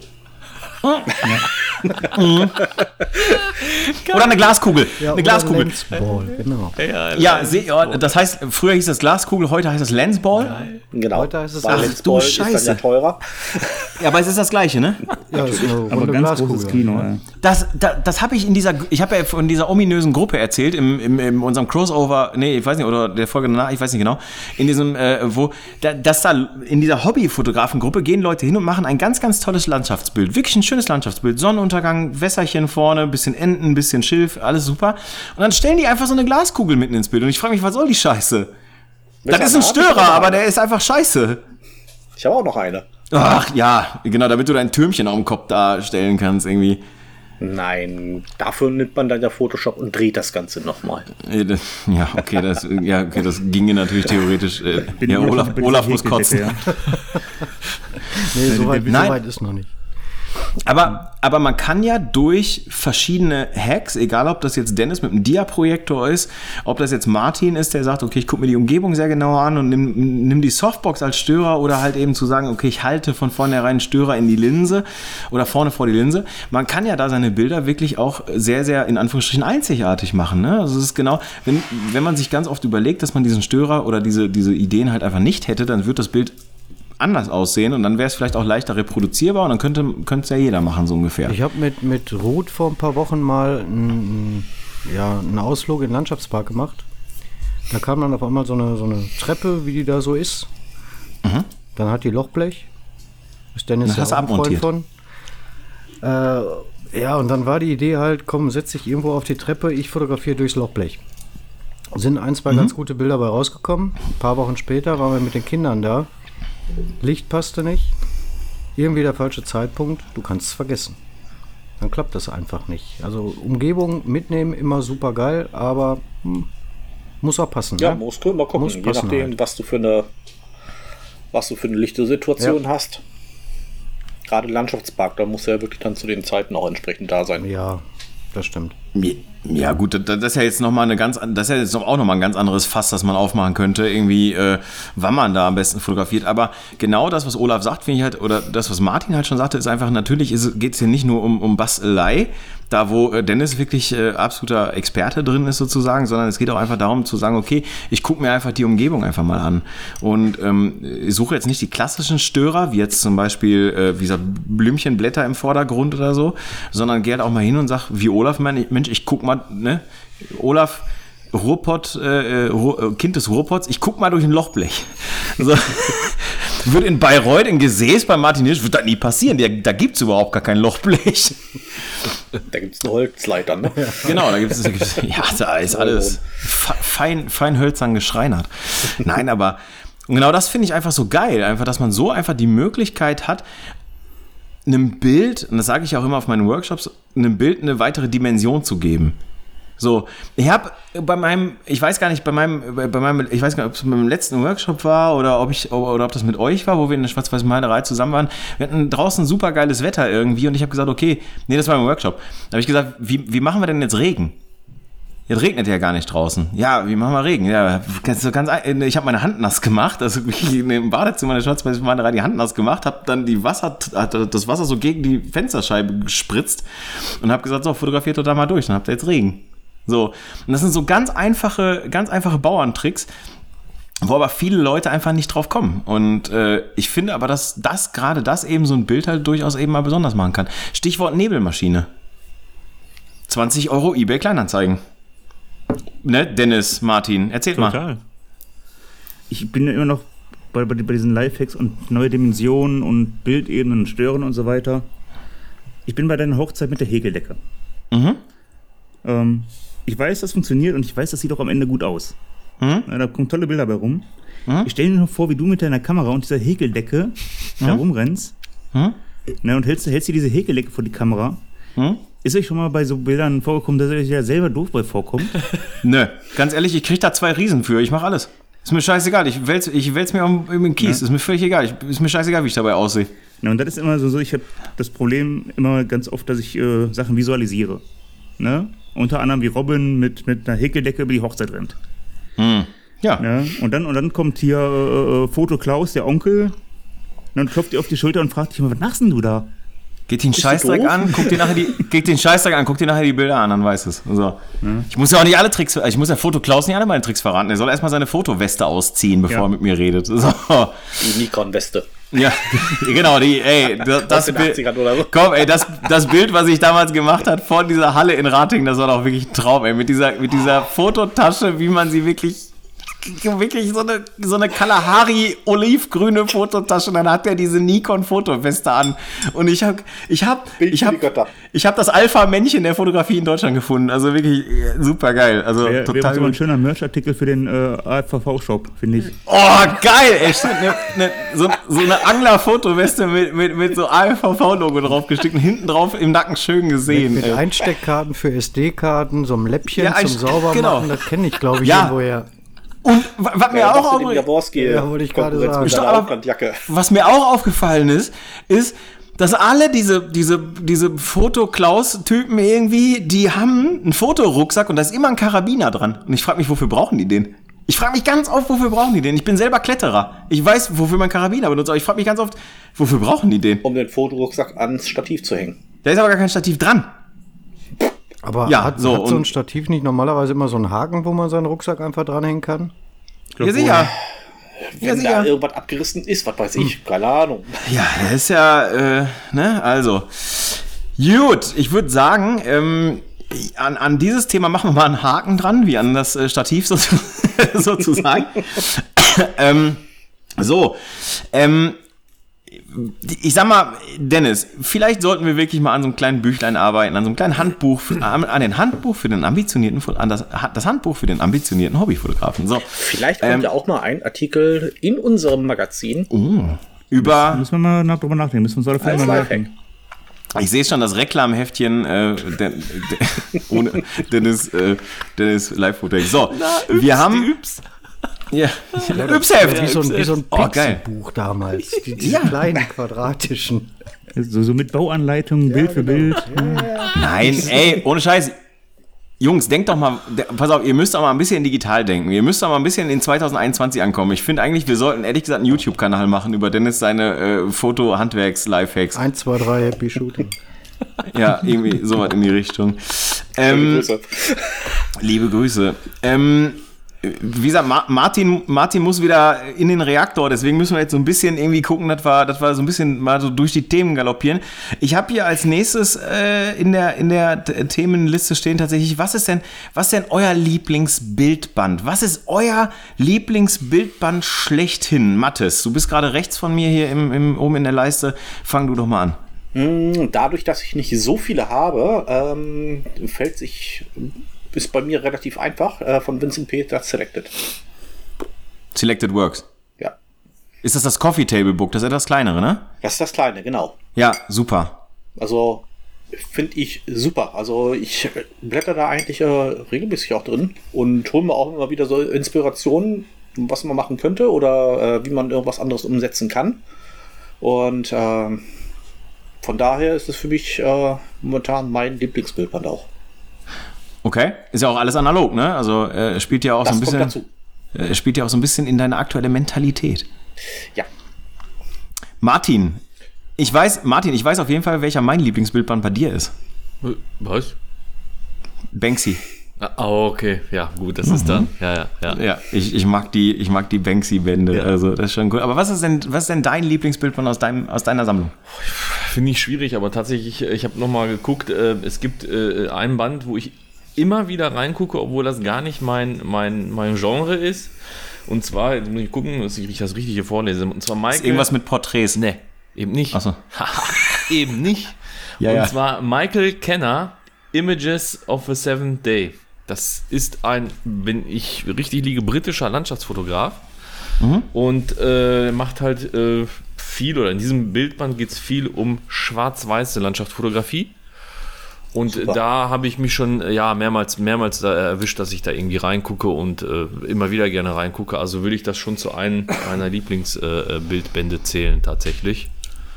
Oder eine Glaskugel, eine oder Glaskugel. Lensball, genau. Ja, seh, ja, das heißt, früher hieß das Glaskugel, heute heißt das Lensball. Genau. Heute heißt es- Ach, Lensball du ist dann Scheiße. ja teurer. Ja, aber es ist das Gleiche, ne? Ja, ist eine Aber ganz Glaskugel. großes Kino. Ja. Das, das, das habe ich in dieser, ich habe ja von dieser ominösen Gruppe erzählt, im, im, in unserem Crossover, nee, ich weiß nicht, oder der Folge danach, ich weiß nicht genau, in diesem, äh, wo, da, dass da in dieser Hobbyfotografengruppe gehen Leute hin und machen ein ganz, ganz tolles Landschaftsbild. Wirklich ein schönes Landschaftsbild. Sonnenuntergang, Wässerchen vorne, bisschen Enten, bisschen Schilf, alles super. Und dann stellen die einfach so eine Glaskugel mitten ins Bild. Und ich frage mich, was soll die Scheiße? Das ist ein Störer, aber der ist einfach scheiße. Ich habe auch noch eine. Ach ja, genau, damit du dein Türmchen auf dem Kopf darstellen kannst, irgendwie. Nein, dafür nimmt man dann ja Photoshop und dreht das Ganze nochmal. Äh, Ja, okay, das, ja, okay, das ginge natürlich theoretisch. Äh, Bin ja, Olaf, Olaf muss kotzen. ja. Nee, so weit, so weit ist noch nicht. Aber, aber man kann ja durch verschiedene Hacks, egal ob das jetzt Dennis mit einem Dia-Projektor ist, ob das jetzt Martin ist, der sagt, okay, ich gucke mir die Umgebung sehr genau an und nimm, nimm die Softbox als Störer oder halt eben zu sagen, okay, ich halte von vornherein einen Störer in die Linse oder vorne vor die Linse. Man kann ja da seine Bilder wirklich auch sehr, sehr in Anführungsstrichen einzigartig machen. Ne? Also es ist genau, wenn, wenn man sich ganz oft überlegt, dass man diesen Störer oder diese, diese Ideen halt einfach nicht hätte, dann wird das Bild anders aussehen und dann wäre es vielleicht auch leichter reproduzierbar und dann könnte es ja jeder machen, so ungefähr. Ich habe mit, mit Ruth vor ein paar Wochen mal einen, ja, einen Ausflug in den Landschaftspark gemacht. Da kam dann auf einmal so eine, so eine Treppe, wie die da so ist. Dann hat die Lochblech. Ist Dennis Mhm. ja auch ein Freund abmontiert. von. Äh, ja, und dann war die Idee halt, komm, setz dich irgendwo auf die Treppe, ich fotografiere durchs Lochblech. Sind ein, Mhm. zwei ganz gute Bilder bei rausgekommen. Ein paar Wochen später waren wir mit den Kindern da. Licht passte nicht. Irgendwie der falsche Zeitpunkt. Du kannst es vergessen. Dann klappt das einfach nicht. Also Umgebung mitnehmen immer super geil, aber hm, muss auch passen. Ja, ne? musst du mal gucken, Muss je passen nachdem, halt. was du für eine, was du für eine lichte Situation hast. Gerade Landschaftspark, da muss ja wirklich dann zu den Zeiten auch entsprechend da sein. Ja, das stimmt. Ja gut, das ist ja jetzt noch mal eine ganz, an- das ist ja jetzt auch noch ein ganz anderes Fass, das man aufmachen könnte, irgendwie, äh, wann man da am besten fotografiert. Aber genau das, was Olaf sagt, finde ich halt, oder das, was Martin halt schon sagte, ist einfach, natürlich geht es hier nicht nur um, um Bastelei, da wo äh, Dennis wirklich äh, absoluter Experte drin ist sozusagen, sondern es geht auch einfach darum zu sagen, okay, ich gucke mir einfach die Umgebung einfach mal an und ähm, suche jetzt nicht die klassischen Störer, wie jetzt zum Beispiel, äh, wie gesagt, Blümchenblätter im Vordergrund oder so, sondern gehe halt auch mal hin und sag, wie Olaf, mein, Mensch, ich guck mal, ne, Olaf, Ruhrpott, äh, Ruhr, äh, Kind des Ruhrpots, ich guck mal durch ein Lochblech. So. Wird in Bayreuth, in Gesäß bei Martin Hirsch, wird das nie passieren. Da, da gibt es überhaupt gar kein Lochblech. Da gibt es eine Holzleiter, ne? Genau, da gibt es, ja, da ist alles fe- fein, fein hölzern geschreinert. Nein, aber genau das finde ich einfach so geil, einfach, dass man so einfach die Möglichkeit hat, einem Bild, und das sage ich auch immer auf meinen Workshops, einem Bild eine weitere Dimension zu geben. So, ich habe bei meinem, ich weiß gar nicht, bei meinem, bei meinem, ich weiß gar nicht, ob es beim letzten Workshop war oder ob ich, oder ob das mit euch war, wo wir in der schwarz-weiß Malerei zusammen waren. Wir hatten draußen super geiles Wetter irgendwie und ich habe gesagt, okay, nee, das war im Workshop. Da habe ich gesagt, wie, wie machen wir denn jetzt Regen? Jetzt regnet ja gar nicht draußen. Ja, wie machen wir Regen? Ja, ganz, ganz, ich habe meine Hand nass gemacht, also ich im Badezimmer der schwarz-weiß Malerei die Hand nass gemacht, habe dann die Wasser, das Wasser so gegen die Fensterscheibe gespritzt und habe gesagt, so, fotografiert doch da mal durch, dann habt ihr jetzt Regen. So, und das sind so ganz einfache, ganz einfache Bauerntricks, wo aber viele Leute einfach nicht drauf kommen. Und äh, ich finde aber, dass das gerade das eben so ein Bild halt durchaus eben mal besonders machen kann. Stichwort Nebelmaschine. 20 Euro eBay Kleinanzeigen. Ne, Dennis, Martin, erzählt Total. mal. Ich bin ja immer noch bei, bei, bei diesen Lifehacks und neue Dimensionen und Bildebenen stören und so weiter. Ich bin bei deiner Hochzeit mit der Häkeldecke. Mhm. Ähm, ich weiß, das funktioniert und ich weiß, das sieht auch am Ende gut aus. Hm? Da kommen tolle Bilder bei rum. Hm? Ich stelle mir nur vor, wie du mit deiner Kamera und dieser Häkeldecke hm? herumrennst. Hm? Na, und hältst, hältst dir diese Häkeldecke vor die Kamera. Hm? Ist euch schon mal bei so Bildern vorgekommen, dass ihr euch ja selber doof bei vorkommt? Nö, ganz ehrlich, ich krieg da zwei Riesen für. Ich mache alles. Ist mir scheißegal. Ich wälz, ich wälz mir um, um den Kies. Ja. Ist mir völlig egal. Ich, ist mir scheißegal, wie ich dabei aussehe. Ja, und das ist immer so, ich habe das Problem immer ganz oft, dass ich äh, Sachen visualisiere. Ne? unter anderem wie Robin mit, mit einer Häkeldecke über die Hochzeit rennt. Hm. Ja. ja. Und, dann, und dann kommt hier äh, äh Foto Klaus, der Onkel, und dann klopft ihr auf die Schulter und fragt dich was machst denn du da? Geht den Scheißdreck an, guck dir nachher die, geht den Scheißdreck an, guck dir nachher die Bilder an, dann weißt es. So. Ja. Ich muss ja auch nicht alle Tricks, ich muss ja Foto Klaus nicht alle meine Tricks verraten. Er soll erstmal seine Fotoweste ausziehen, bevor ja. er mit mir redet. So. Die Nikon-Weste. Ja, genau, die, ey, das, das Bild, so. komm, ey, das, das Bild, was ich damals gemacht hat von dieser Halle in Rating, das war doch wirklich ein Traum, ey, mit dieser, mit dieser Fototasche, wie man sie wirklich wirklich so eine, so eine Kalahari olivgrüne Fototasche und dann hat er diese Nikon Fotoweste an. Und ich habe ich habe ich habe ich habe das Alpha Männchen der Fotografie in Deutschland gefunden. Also wirklich äh, super geil. Also wär, total wär so ein schöner Merchartikel für den äh, AFV Shop finde ich. Oh geil ey, ne, ne, so, so eine Angler Fotoweste mit, mit, mit so AFV Logo draufgestickt und hinten drauf im Nacken schön gesehen mit, mit Einsteckkarten für SD-Karten so ein Läppchen ja, zum sauber genau. das kenne ich glaube ich ja. irgendwoher und was mir ja, auch auf, ja, wollte ich gerade sagen. Was mir auch aufgefallen ist, ist, dass alle diese, diese, diese Foto-Klaus-Typen irgendwie, die haben einen Fotorucksack und da ist immer ein Karabiner dran. Und ich frage mich, wofür brauchen die den? Ich frage mich ganz oft, wofür brauchen die den? Ich bin selber Kletterer. Ich weiß, wofür man Karabiner benutzt, aber ich frage mich ganz oft, wofür brauchen die den? Um den Fotorucksack ans Stativ zu hängen. Da ist aber gar kein Stativ dran. Aber ja, hat, so, hat so ein Stativ nicht normalerweise immer so einen Haken, wo man seinen Rucksack einfach dranhängen kann? Ja, sicher. Wenn ja, sicher. da irgendwas abgerissen ist, was weiß ich, hm. keine Ahnung. Ja, das ist ja, äh, ne, also. Gut, ich würde sagen, ähm, an, an dieses Thema machen wir mal einen Haken dran, wie an das äh, Stativ sozusagen. ähm, so, ähm, ich sag mal, Dennis, vielleicht sollten wir wirklich mal an so einem kleinen Büchlein arbeiten, an so einem kleinen Handbuch, an, den Handbuch für den ambitionierten, an das, das Handbuch für den ambitionierten Hobbyfotografen. So, vielleicht kommt ähm, ja auch mal ein Artikel in unserem Magazin. Oh, über. Müssen wir mal nach, drüber nachdenken, müssen wir uns alle mal nachdenken. Ich sehe schon das Reklamheftchen äh, de, de, ohne Dennis, äh, Dennis Live-Foto. So, Na, wir haben. Ja, ja Yps-Heft. Wie so ein, wie so ein oh, Pixelbuch damals. Die, diese ja. kleinen quadratischen. So, so mit Bauanleitungen, ja, Bild für genau. Bild. Nein, ey, ohne Scheiß. Jungs, denkt doch mal, pass auf, ihr müsst auch mal ein bisschen digital denken. Ihr müsst auch mal ein bisschen in 2021 ankommen. Ich finde eigentlich, wir sollten ehrlich gesagt einen YouTube-Kanal machen über Dennis seine äh, Foto-Handwerks-Lifehacks. 1, 2, 3, Happy Shooting. ja, irgendwie sowas in die Richtung. Ähm, liebe Grüße. Liebe Grüße. Ähm, wie gesagt, Martin, Martin muss wieder in den Reaktor, deswegen müssen wir jetzt so ein bisschen irgendwie gucken, dass wir, dass wir so ein bisschen mal so durch die Themen galoppieren. Ich habe hier als nächstes äh, in der, in der Themenliste stehen tatsächlich, was ist denn, was denn euer Lieblingsbildband? Was ist euer Lieblingsbildband schlechthin? Mattes, du bist gerade rechts von mir hier im, im, oben in der Leiste. Fang du doch mal an. Hm, dadurch, dass ich nicht so viele habe, ähm, fällt sich ist bei mir relativ einfach. Äh, von Vincent Peter Selected. Selected Works. Ja. Ist das das Coffee Table Book? Das ist etwas kleinere, ne? Das ist das Kleine, genau. Ja, super. Also finde ich super. Also ich blätter da eigentlich äh, regelmäßig auch drin und hole mir auch immer wieder so Inspirationen, was man machen könnte oder äh, wie man irgendwas anderes umsetzen kann. Und ähm, von daher ist es für mich äh, momentan mein Lieblingsbildband auch. Okay. Ist ja auch alles analog, ne? Also äh, spielt ja auch Das so ein kommt bisschen. dazu. Äh, spielt ja auch so ein bisschen in deine aktuelle Mentalität. Ja. Martin, ich weiß, Martin, ich weiß auf jeden Fall, welcher mein Lieblingsbildband bei dir ist. Was? Banksy. Ah, okay, ja, gut, das ist dann. Ja, ja, ja. Ja, ich, ich mag die, ich mag die Banksy-Bände. Ja. Also das ist schon gut. Aber was ist denn, was ist denn dein Lieblingsbildband aus deinem, aus deiner Sammlung? Finde ich schwierig, aber tatsächlich, ich habe nochmal geguckt, äh, es gibt äh, ein Band, wo ich immer wieder reingucke, obwohl das gar nicht mein, mein, mein Genre ist. Und zwar, jetzt muss ich gucken, dass ich das Richtige vorlese. Und zwar Michael. Ist irgendwas mit Porträts? Nee, eben nicht. Achso. eben nicht. Ja, und ja. zwar Michael Kenner, Images of a Seventh Day. Das ist ein, wenn ich richtig liege, britischer Landschaftsfotograf. Mhm. Und äh, macht halt äh, viel, oder in diesem Bildband geht es viel um schwarz-weiße Landschaftsfotografie. Und Super. da habe ich mich schon äh, ja mehrmals mehrmals da erwischt, dass ich da irgendwie reingucke und äh, immer wieder gerne reingucke. Also würde ich das schon zu einem meiner Lieblingsbildbände äh, Bildbände zählen tatsächlich.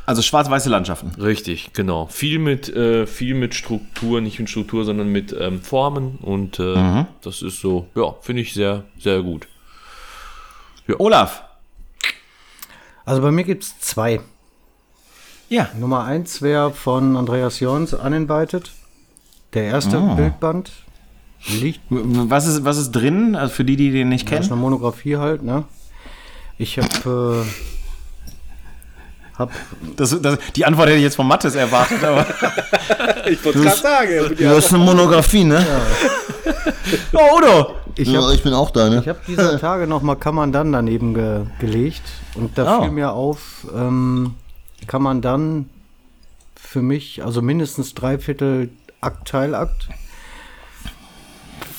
Also schwarz-weiße Landschaften. Richtig, genau. Viel mit, äh, viel mit Struktur, nicht mit Struktur, sondern mit ähm, Formen und äh, das ist so, ja, finde ich sehr, sehr gut. Olaf. Also bei mir gibt es zwei. Ja. Nummer eins wäre von Andreas Jorns Uninvited. Der erste Bildband. Liegt Was ist, was ist drin? Also für die, die den nicht Das ist kennen. eine Monografie halt, ne? Ich habe äh, hab, Das, das, die Antwort hätte ich jetzt von Mattes erwartet, aber. Ich wollte gerade sagen. Du hast eine Monografie, ne? oh, Udo! ich ja, hab, ich bin auch da, ne? ich hab dieser Tage noch mal Kann man dann daneben ge, gelegt und da Oh. fiel mir auf, ähm, Kann man dann für mich, also mindestens drei Viertel Akt, Teilakt,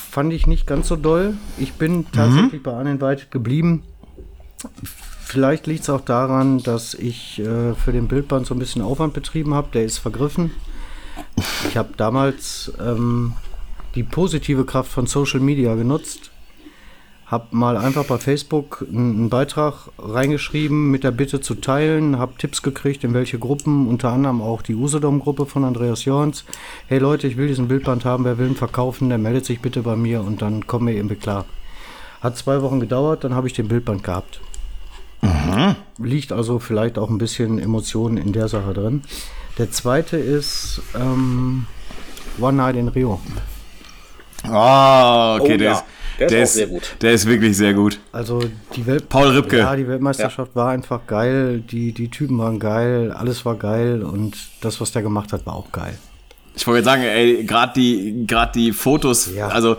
fand ich nicht ganz so doll. Ich bin tatsächlich bei Uninvited geblieben. Vielleicht liegt es auch daran, dass ich äh, für den Bildband so ein bisschen Aufwand betrieben habe. Der ist vergriffen. Ich habe damals ähm, die positive Kraft von Social Media genutzt. Hab mal einfach bei Facebook einen Beitrag reingeschrieben mit der Bitte zu teilen, hab Tipps gekriegt, in welche Gruppen, unter anderem auch die Usedom-Gruppe von Andreas Jorns. Hey Leute, ich will diesen Bildband haben, wer will ihn verkaufen, der meldet sich bitte bei mir und dann kommen wir irgendwie klar. Hat zwei Wochen gedauert, dann habe ich den Bildband gehabt. Liegt also vielleicht auch ein bisschen Emotionen in der Sache drin. Der zweite ist ähm, One Night in Rio. Oh, okay, Oh, der, ja. ist, Der ist der auch ist sehr gut. Der ist wirklich sehr gut. Also die Welt Paul Ripke. Ja, die Weltmeisterschaft war einfach geil. Die, die Typen waren geil, alles war geil und das, was der gemacht hat, war auch geil. Ich wollte jetzt sagen, ey, gerade die, gerade die Fotos, Ja. also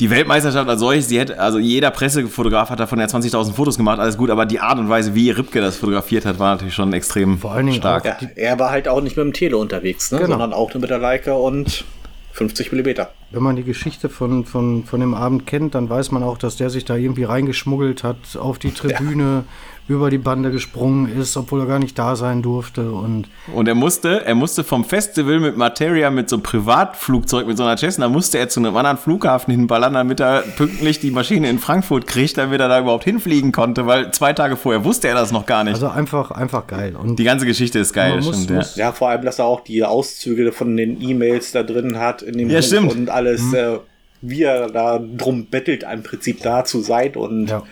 die Weltmeisterschaft als solches, die hätte, also jeder Pressefotograf hat davon ja 20.000 Fotos gemacht, alles gut, aber die Art und Weise, wie Ripke das fotografiert hat, war natürlich schon extrem Vor allen Dingen stark. auch- Ja, er war halt auch nicht mit dem Tele unterwegs, ne? Genau. sondern auch nur mit der Leica und 50 Millimeter. Wenn man die Geschichte von, von, von dem Abend kennt, dann weiß man auch, dass der sich da irgendwie reingeschmuggelt hat, auf die Tribüne, über die Bande gesprungen ist, obwohl er gar nicht da sein durfte. Und Und er musste, er musste vom Festival mit Materia, mit so einem Privatflugzeug, mit so einer Cessna, musste er zu einem anderen Flughafen hinballern, damit er pünktlich die Maschine in Frankfurt kriegt, damit er da überhaupt hinfliegen konnte, weil zwei Tage vorher wusste er das noch gar nicht. also einfach, einfach geil. Und die ganze Geschichte ist geil, muss- stimmt, muss- ja. Ja, vor allem, dass er auch die Auszüge von den E-Mails da drin hat, in dem Ja, stimmt. und alles, äh, wie er da drum bettelt, im Prinzip da zu sein und ja,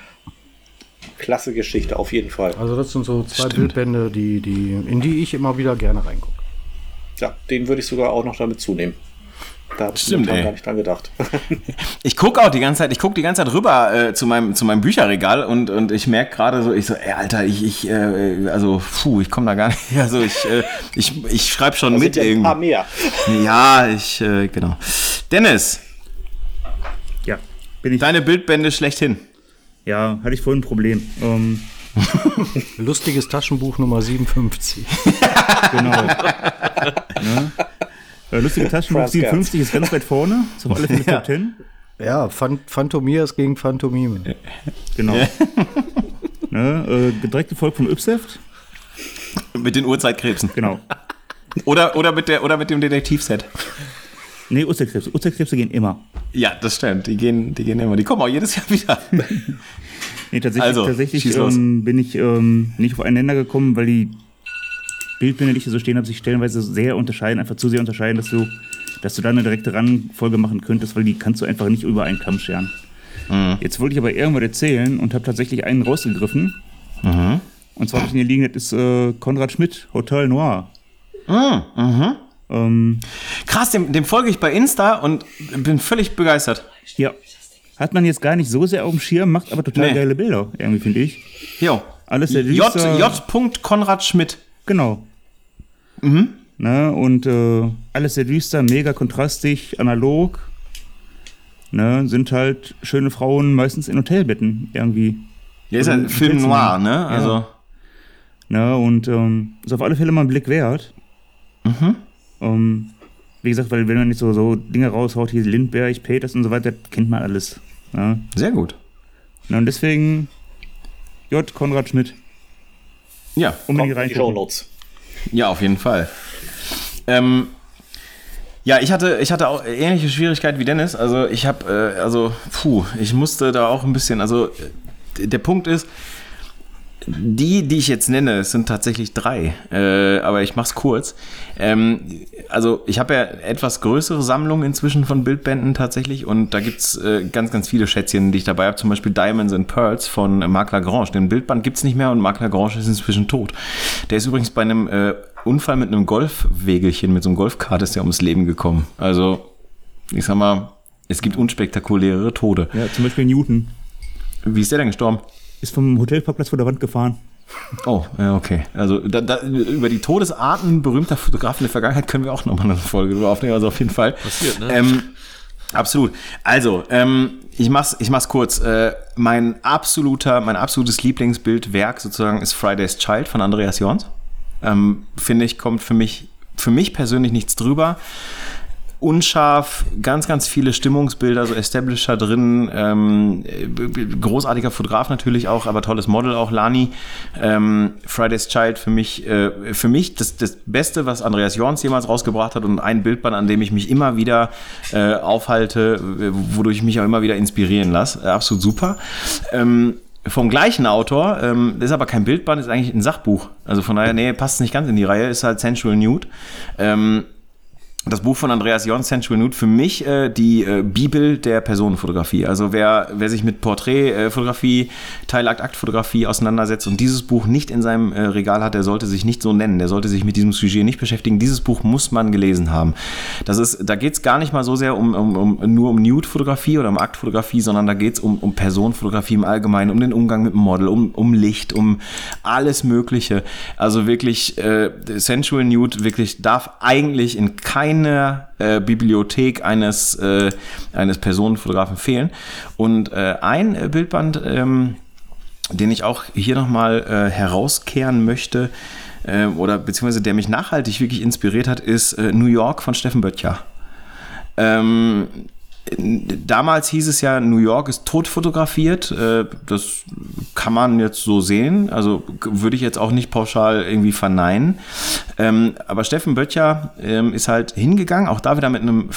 klasse Geschichte auf jeden Fall. also das sind so zwei Stimmt. Bildbände, die, die, in die ich immer wieder gerne reingucke. Ja, den würde ich sogar auch noch damit zunehmen. Da habe ich gar nicht dran gedacht. Ich gucke auch die ganze Zeit, ich gucke die ganze Zeit rüber äh, zu, meinem, zu meinem Bücherregal und, und ich merke gerade so, ich so, ey, Alter, ich, ich äh, also, puh, ich komme da gar nicht, also ich, äh, ich, ich schreibe schon Da mit sind ja ein paar irgendwie. mehr. Ja, ich, äh, genau. Dennis, Ja, bin ich. deine Bildbände schlechthin. Ja, hatte ich vorhin ein Problem. Ähm, Lustiges Taschenbuch Nummer 57. genau. ne? äh, lustige Taschenbuch Franz 57 ist ganz weit vorne. Auf alle Fälle Ja. Top 10. Ja, Phan Phantomias gegen Phantomime. Genau. ne, Ne? Äh, direkt gefolgt vom Ypseft. Mit den Uhrzeitkrebsen. Genau. Oder, oder, mit der, oder mit dem Detektivset. Nee, Uhrzeitkrebse. Uhrzeitkrebse gehen immer. Ja, das stimmt. Die gehen, die gehen immer. Die kommen auch jedes Jahr wieder. Nee, tatsächlich, Also, tatsächlich ähm, bin ich ähm, nicht auf einen Nenner gekommen, weil die Bildbilder, die ich hier so stehen habe, sich stellenweise sehr unterscheiden, einfach zu sehr unterscheiden, dass du, dass du da eine direkte Rangfolge machen könntest, weil die kannst du einfach nicht über einen Kamm scheren. Mhm. Jetzt wollte ich aber irgendwas erzählen und habe tatsächlich einen rausgegriffen. Mhm. Und zwar habe ich ihn hier liegen, das ist äh, Konrad Schmidt, Hotel Noir. Mhm. Ähm, Krass, dem, dem folge ich bei Insta und bin völlig begeistert. ja. Hat man jetzt gar nicht so sehr auf dem Schirm, macht aber total Nee. geile Bilder, irgendwie, finde ich. Jo. Alles sehr J. düster. J. Konrad Schmidt. Genau. Mhm. Ne, und äh, alles sehr düster, mega kontrastig, analog. Ne, sind halt schöne Frauen meistens in Hotelbetten irgendwie. Der ist ja ein Film noir, ne? Also. Ne, und ähm, ist auf alle Fälle mal ein Blick wert. Mhm. Ähm, wie gesagt, weil wenn man nicht so, so Dinge raushaut, hier Lindbergh, Peters und so weiter, kennt man alles. Ne? Sehr gut. Ne, und deswegen J. Konrad Schmidt. Ja, Unbedingt Kommt in die reingucken. Shownotes. ja, auf jeden Fall. Ähm, ja, ich hatte, ich hatte auch ähnliche Schwierigkeiten wie Dennis. Also ich habe, äh, also, puh, ich musste da auch ein bisschen, also der Punkt ist, die, die ich jetzt nenne, es sind tatsächlich drei, äh, aber ich mach's kurz. Ähm, also ich habe ja etwas größere Sammlung inzwischen von Bildbänden tatsächlich und da gibt's äh, ganz, ganz viele Schätzchen, die ich dabei habe. Zum Beispiel Diamonds and Pearls von Marc Lagrange. Den Bildband gibt's nicht mehr und Marc Lagrange ist inzwischen tot. Der ist übrigens bei einem äh, Unfall mit einem Golfwegelchen, mit so einem Golfkart ist der ums Leben gekommen. Also ich sag mal, es gibt unspektakulärere Tode. Ja, zum Beispiel Newton. Wie ist der denn gestorben? Ist vom Hotelparkplatz vor der Wand gefahren. Oh, ja, okay. Also da, da, über die Todesarten berühmter Fotografen der Vergangenheit können wir auch nochmal eine Folge drüber aufnehmen, also auf jeden Fall. Passiert, ne? Ähm, absolut. Also, ähm, ich mach's, ich mach's kurz. Äh, mein absoluter, mein absolutes Lieblingsbildwerk sozusagen ist Friday's Child von Andreas Jorns. Ähm, Finde ich, kommt für mich, für mich persönlich nichts drüber unscharf, ganz, ganz viele Stimmungsbilder, so Establisher drin, ähm, großartiger Fotograf natürlich auch, aber tolles Model auch, Lani. Ähm, Friday's Child für mich, äh, für mich das, das Beste, was Andreas Jorns jemals rausgebracht hat und ein Bildband, an dem ich mich immer wieder äh, aufhalte, wodurch ich mich auch immer wieder inspirieren lasse. Äh, absolut super. Ähm, vom gleichen Autor, ähm, ist aber kein Bildband, ist eigentlich ein Sachbuch. Also von daher, nee, passt nicht ganz in die Reihe, ist halt Sensual Nude. Ähm, das Buch von Andreas Jons, Sensual Nude, für mich äh, die äh, Bibel der Personenfotografie. Also wer, wer sich mit Porträtfotografie, Teilakt-Aktfotografie auseinandersetzt und dieses Buch nicht in seinem äh, Regal hat, der sollte sich nicht so nennen. Der sollte sich mit diesem Sujet nicht beschäftigen. Dieses Buch muss man gelesen haben. Das ist, da geht es gar nicht mal so sehr um, um, um nur um Nude-Fotografie oder um Aktfotografie, sondern da geht es um, um Personenfotografie im Allgemeinen, um den Umgang mit dem Model, um, um Licht, um alles Mögliche. Also wirklich äh, Sensual Nude wirklich darf eigentlich in keiner äh, Bibliothek eines, äh, eines Personenfotografen fehlen. Und äh, ein äh, Bildband, ähm, den ich auch hier nochmal äh, herauskehren möchte, äh, oder beziehungsweise der mich nachhaltig wirklich inspiriert hat, ist äh, New York von Steffen Böttcher. Ähm, damals hieß es ja, New York ist tot fotografiert. Äh, das kann man jetzt so sehen. Also würde ich jetzt auch nicht pauschal irgendwie verneinen. Ähm, aber Steffen Böttcher ähm, ist halt hingegangen, auch da wieder mit einem,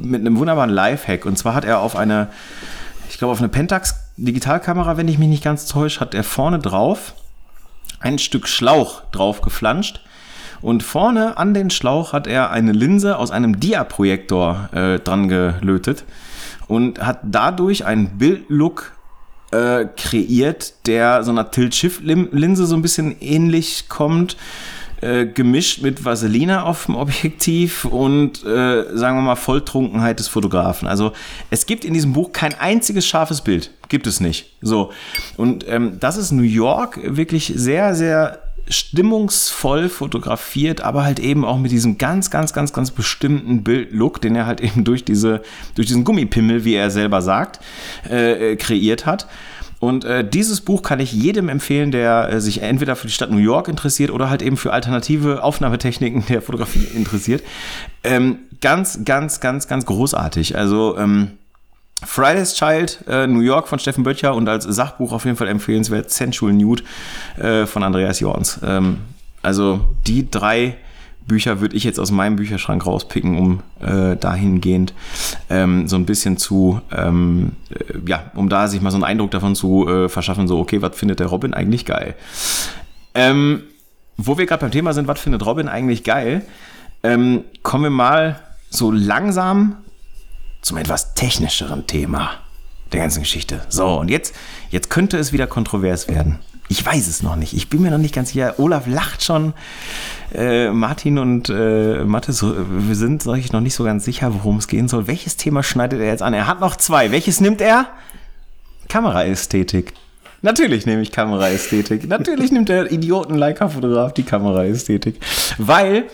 mit einem wunderbaren Lifehack. Und zwar hat er auf eine, ich glaube, auf eine Pentax Digitalkamera, wenn ich mich nicht ganz täusche, hat er vorne drauf ein Stück Schlauch drauf geflanscht. Und vorne an den Schlauch hat er eine Linse aus einem Dia-Projektor äh, dran gelötet und hat dadurch einen Bildlook äh, kreiert, der so einer Tilt-Shift-Linse so ein bisschen ähnlich kommt, äh, gemischt mit Vaseline auf dem Objektiv und äh, sagen wir mal Volltrunkenheit des Fotografen. Also es gibt in diesem Buch kein einziges scharfes Bild, gibt es nicht. So und ähm, das ist New York wirklich sehr sehr stimmungsvoll fotografiert, aber halt eben auch mit diesem ganz, ganz, ganz, ganz bestimmten Bildlook, den er halt eben durch diese, durch diesen Gummipimmel, wie er selber sagt, äh, äh, kreiert hat. Und äh, dieses Buch kann ich jedem empfehlen, der äh, sich entweder für die Stadt New York interessiert oder halt eben für alternative Aufnahmetechniken der Fotografie interessiert. Ähm, ganz, ganz, ganz, ganz großartig. Also ähm, Friday's Child, äh, New York von Steffen Böttcher und als Sachbuch auf jeden Fall empfehlenswert Sensual Nude äh, von Andreas Jorns. Ähm, also die drei Bücher würde ich jetzt aus meinem Bücherschrank rauspicken, um äh, dahingehend ähm, so ein bisschen zu, ähm, äh, ja, um da sich mal so einen Eindruck davon zu äh, verschaffen, so, okay, was findet der Robin eigentlich geil? Ähm, wo wir gerade beim Thema sind, was findet Robin eigentlich geil, ähm, kommen wir mal so langsam zum etwas technischeren Thema der ganzen Geschichte. So, und jetzt, jetzt könnte es wieder kontrovers werden. Ich weiß es noch nicht. Ich bin mir noch nicht ganz sicher. Olaf lacht schon. Äh, Martin und äh, Mathis, wir sind euch noch nicht so ganz sicher, worum es gehen soll. Welches Thema schneidet er jetzt an? Er hat noch zwei. Welches nimmt er? Kameraästhetik. Natürlich nehme ich Kameraästhetik. Natürlich nimmt der Idioten-Leica-Fotograf die Kameraästhetik. Weil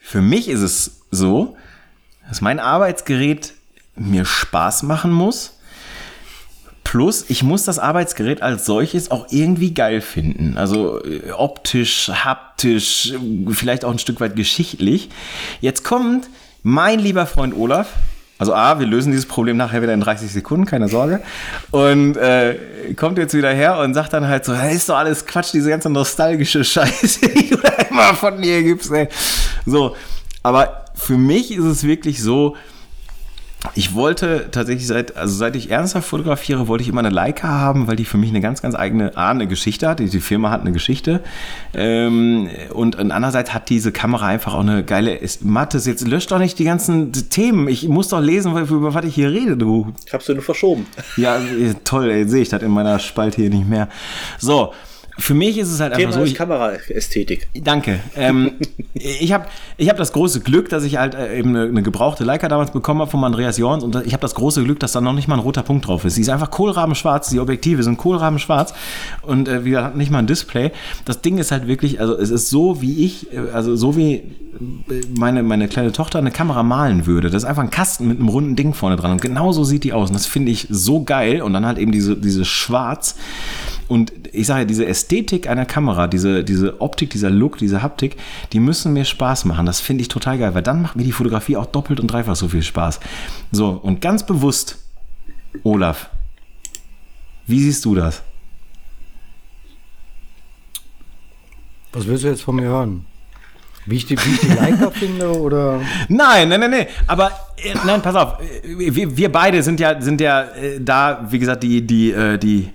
für mich ist es so, dass mein Arbeitsgerät mir Spaß machen muss. Plus, ich muss das Arbeitsgerät als solches auch irgendwie geil finden. Also äh, optisch, haptisch, vielleicht auch ein Stück weit geschichtlich. Jetzt kommt mein lieber Freund Olaf. Also A, wir lösen dieses Problem nachher wieder in 30 Sekunden, keine Sorge. Und äh, kommt jetzt wieder her und sagt dann halt so, hey, ist doch alles Quatsch, diese ganze nostalgische Scheiße, die du da immer von mir gibst, ey. So, aber für mich ist es wirklich so, ich wollte tatsächlich seit, also seit ich ernsthaft fotografiere, wollte ich immer eine Leica haben, weil die für mich eine ganz, ganz eigene, A, eine Geschichte hat. Die, die Firma hat eine Geschichte. Ähm, und, und andererseits hat diese Kamera einfach auch eine geile, ist, Mathis, jetzt löscht doch nicht die ganzen Themen. Ich muss doch lesen, über, über was ich hier rede, du. Ich hab's dir nur verschoben. Ja, toll, ey, sehe ich das in meiner Spalte hier nicht mehr. So, für mich ist es halt Thema einfach so. ist Ich, Kameraästhetik. Danke. Ähm, ich habe ich hab das große Glück, dass ich halt äh, eben eine, eine gebrauchte Leica damals bekommen habe von Andreas Jorns und ich habe das große Glück, dass da noch nicht mal ein roter Punkt drauf ist. Sie ist einfach kohlrabenschwarz, die Objektive sind kohlrabenschwarz und äh, wie gesagt, nicht mal ein Display. Das Ding ist halt wirklich, also es ist so, wie ich, äh, also so wie äh, meine, meine kleine Tochter eine Kamera malen würde. Das ist einfach ein Kasten mit einem runden Ding vorne dran und genau so sieht die aus und das finde ich so geil und dann halt eben diese, diese Schwarz und ich sage ja, diese Ästhetik einer Kamera, diese, diese Optik, dieser Look, diese Haptik, die müssen mir Spaß machen. Das finde ich total geil, weil dann macht mir die Fotografie auch doppelt und dreifach so viel Spaß. So, und ganz bewusst, Olaf, wie siehst du das? Was willst du jetzt von mir hören? Wie ich die, wie ich die Leica finde oder? Nein, nein, nein, nein. Aber äh, nein, pass auf. Äh, Wir, wir beide sind ja, sind ja äh, da, wie gesagt, die, die, äh, die,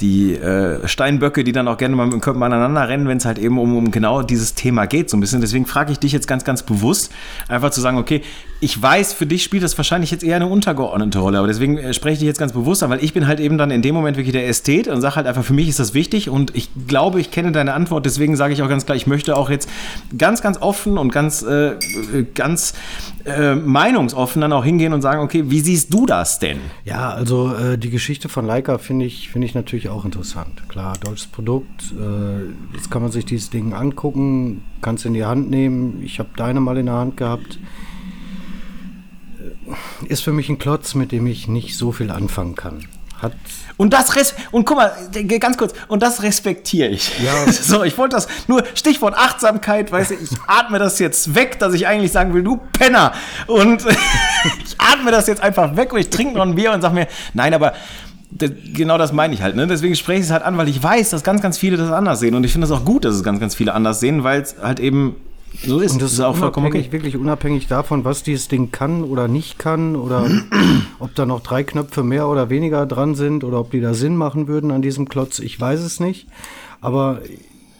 die äh, Steinböcke, die dann auch gerne mal mit dem Körper aneinander rennen, wenn es halt eben um, um genau dieses Thema geht, so ein bisschen. Deswegen frage ich dich jetzt ganz, ganz bewusst, einfach zu sagen, okay, ich weiß, für dich spielt das wahrscheinlich jetzt eher eine untergeordnete Rolle, aber deswegen äh, spreche ich dich jetzt ganz bewusst an, weil ich bin halt eben dann in dem Moment wirklich der Ästhet und sage halt einfach, für mich ist das wichtig und ich glaube, ich kenne deine Antwort, deswegen sage ich auch ganz klar, ich möchte auch jetzt ganz, ganz offen und ganz, äh, ganz äh, meinungsoffen dann auch hingehen und sagen, okay, wie siehst du das denn? Ja, also äh, die Geschichte von Leica finde ich, finde ich natürlich auch interessant. Klar, deutsches Produkt. Äh, jetzt kann man sich dieses Ding angucken, kann es in die Hand nehmen. Ich habe deine mal in der Hand gehabt. Ist für mich ein Klotz, mit dem ich nicht so viel anfangen kann. Hat Und das res und guck mal, äh, ganz kurz, und das respektiere ich. Ja. So, ich wollte das nur Stichwort Achtsamkeit, weißt du, ich atme das jetzt weg, dass ich eigentlich sagen will, du Penner. Und ich atme das jetzt einfach weg und ich trinke noch ein Bier und sag mir, nein, aber genau das meine ich halt, ne? Deswegen spreche ich es halt an, weil ich weiß, dass ganz, ganz viele das anders sehen. Und ich finde es auch gut, dass es ganz, ganz viele anders sehen, weil es halt eben so ist. Und das ist auch unabhängig, wirklich unabhängig davon, was dieses Ding kann oder nicht kann oder ob da noch drei Knöpfe mehr oder weniger dran sind oder ob die da Sinn machen würden an diesem Klotz. Ich weiß es nicht. Aber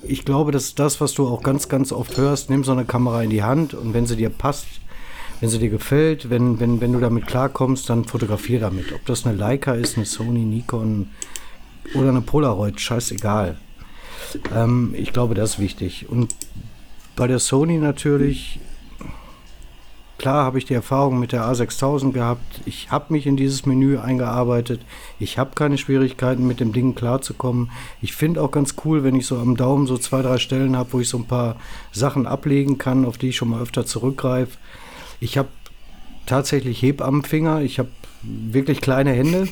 ich glaube, das ist das, was du auch ganz, ganz oft hörst. Nimm so eine Kamera in die Hand und wenn sie dir passt, wenn sie dir gefällt, wenn, wenn, wenn du damit klarkommst, dann fotografier damit. Ob das eine Leica ist, eine Sony, Nikon oder eine Polaroid, scheißegal. Ähm, ich glaube, das ist wichtig. Und bei der Sony natürlich, klar habe ich die Erfahrung mit der A6000 gehabt. Ich habe mich in dieses Menü eingearbeitet. Ich habe keine Schwierigkeiten mit dem Ding klarzukommen. Ich finde auch ganz cool, wenn ich so am Daumen so zwei, drei Stellen habe, wo ich so ein paar Sachen ablegen kann, auf die ich schon mal öfter zurückgreife. Ich habe tatsächlich Hebammenfinger. Ich habe wirklich kleine Hände.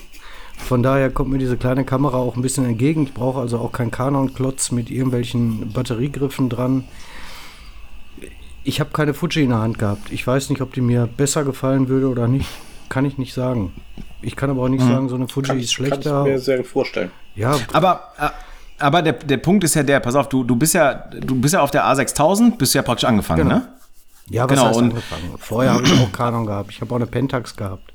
Von daher kommt mir diese kleine Kamera auch ein bisschen entgegen. Ich brauche also auch keinen Canon-Klotz mit irgendwelchen Batteriegriffen dran. Ich habe keine Fuji in der Hand gehabt. Ich weiß nicht, ob die mir besser gefallen würde oder nicht. Kann ich nicht sagen. Ich kann aber auch nicht sagen, so eine Fuji Kann ist ich, kann ich schlechter. mir sehr gut vorstellen. Ja, Aber, äh, aber der, der Punkt ist ja der, pass auf, du, du bist ja, du bist ja auf der A6000, bist ja praktisch angefangen, Genau. ne? ja, was genau, heißt und- angefangen? Vorher habe ich auch Canon gehabt. Ich habe auch eine Pentax gehabt.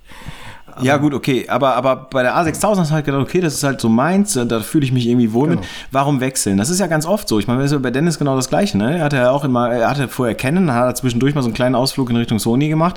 Ja, gut, okay. Aber, aber bei der A6000 hast du halt gedacht, okay, das ist halt so meins, äh, da fühle ich mich irgendwie wohl Genau. mit. Warum wechseln? Das ist ja ganz oft so. Ich meine, das ist ja bei Dennis genau das Gleiche, ne? Er hatte ja auch immer, er hatte vorher Canon, hat er zwischendurch mal so einen kleinen Ausflug in Richtung Sony gemacht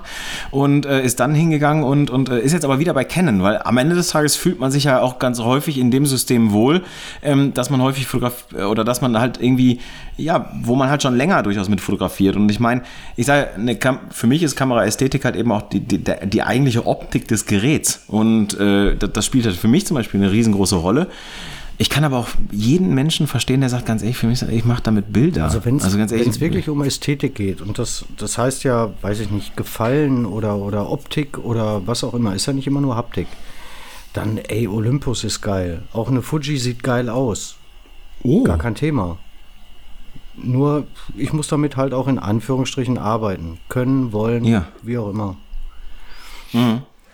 und äh, ist dann hingegangen und, und äh, ist jetzt aber wieder bei Canon, weil am Ende des Tages fühlt man sich ja auch ganz häufig in dem System wohl, ähm, dass man häufig fotograf oder dass man halt irgendwie, ja, wo man halt schon länger durchaus mit fotografiert. Und ich meine, ich sage, Kam für mich ist Kameraästhetik halt eben auch die, die, die eigentliche Optik des Geräts. Und äh, das, das spielt halt für mich zum Beispiel eine riesengroße Rolle. Ich kann aber auch jeden Menschen verstehen, der sagt ganz ehrlich, für mich, ich mache damit Bilder. Also wenn es also wirklich um Ästhetik geht und das, das heißt ja, weiß ich nicht, Gefallen oder, oder Optik oder was auch immer, ist ja nicht immer nur Haptik. Dann, ey, Olympus ist geil. Auch eine Fuji sieht geil aus. oh, Gar kein Thema. Nur, ich muss damit halt auch in Anführungsstrichen arbeiten. Können, wollen, Ja. wie auch immer.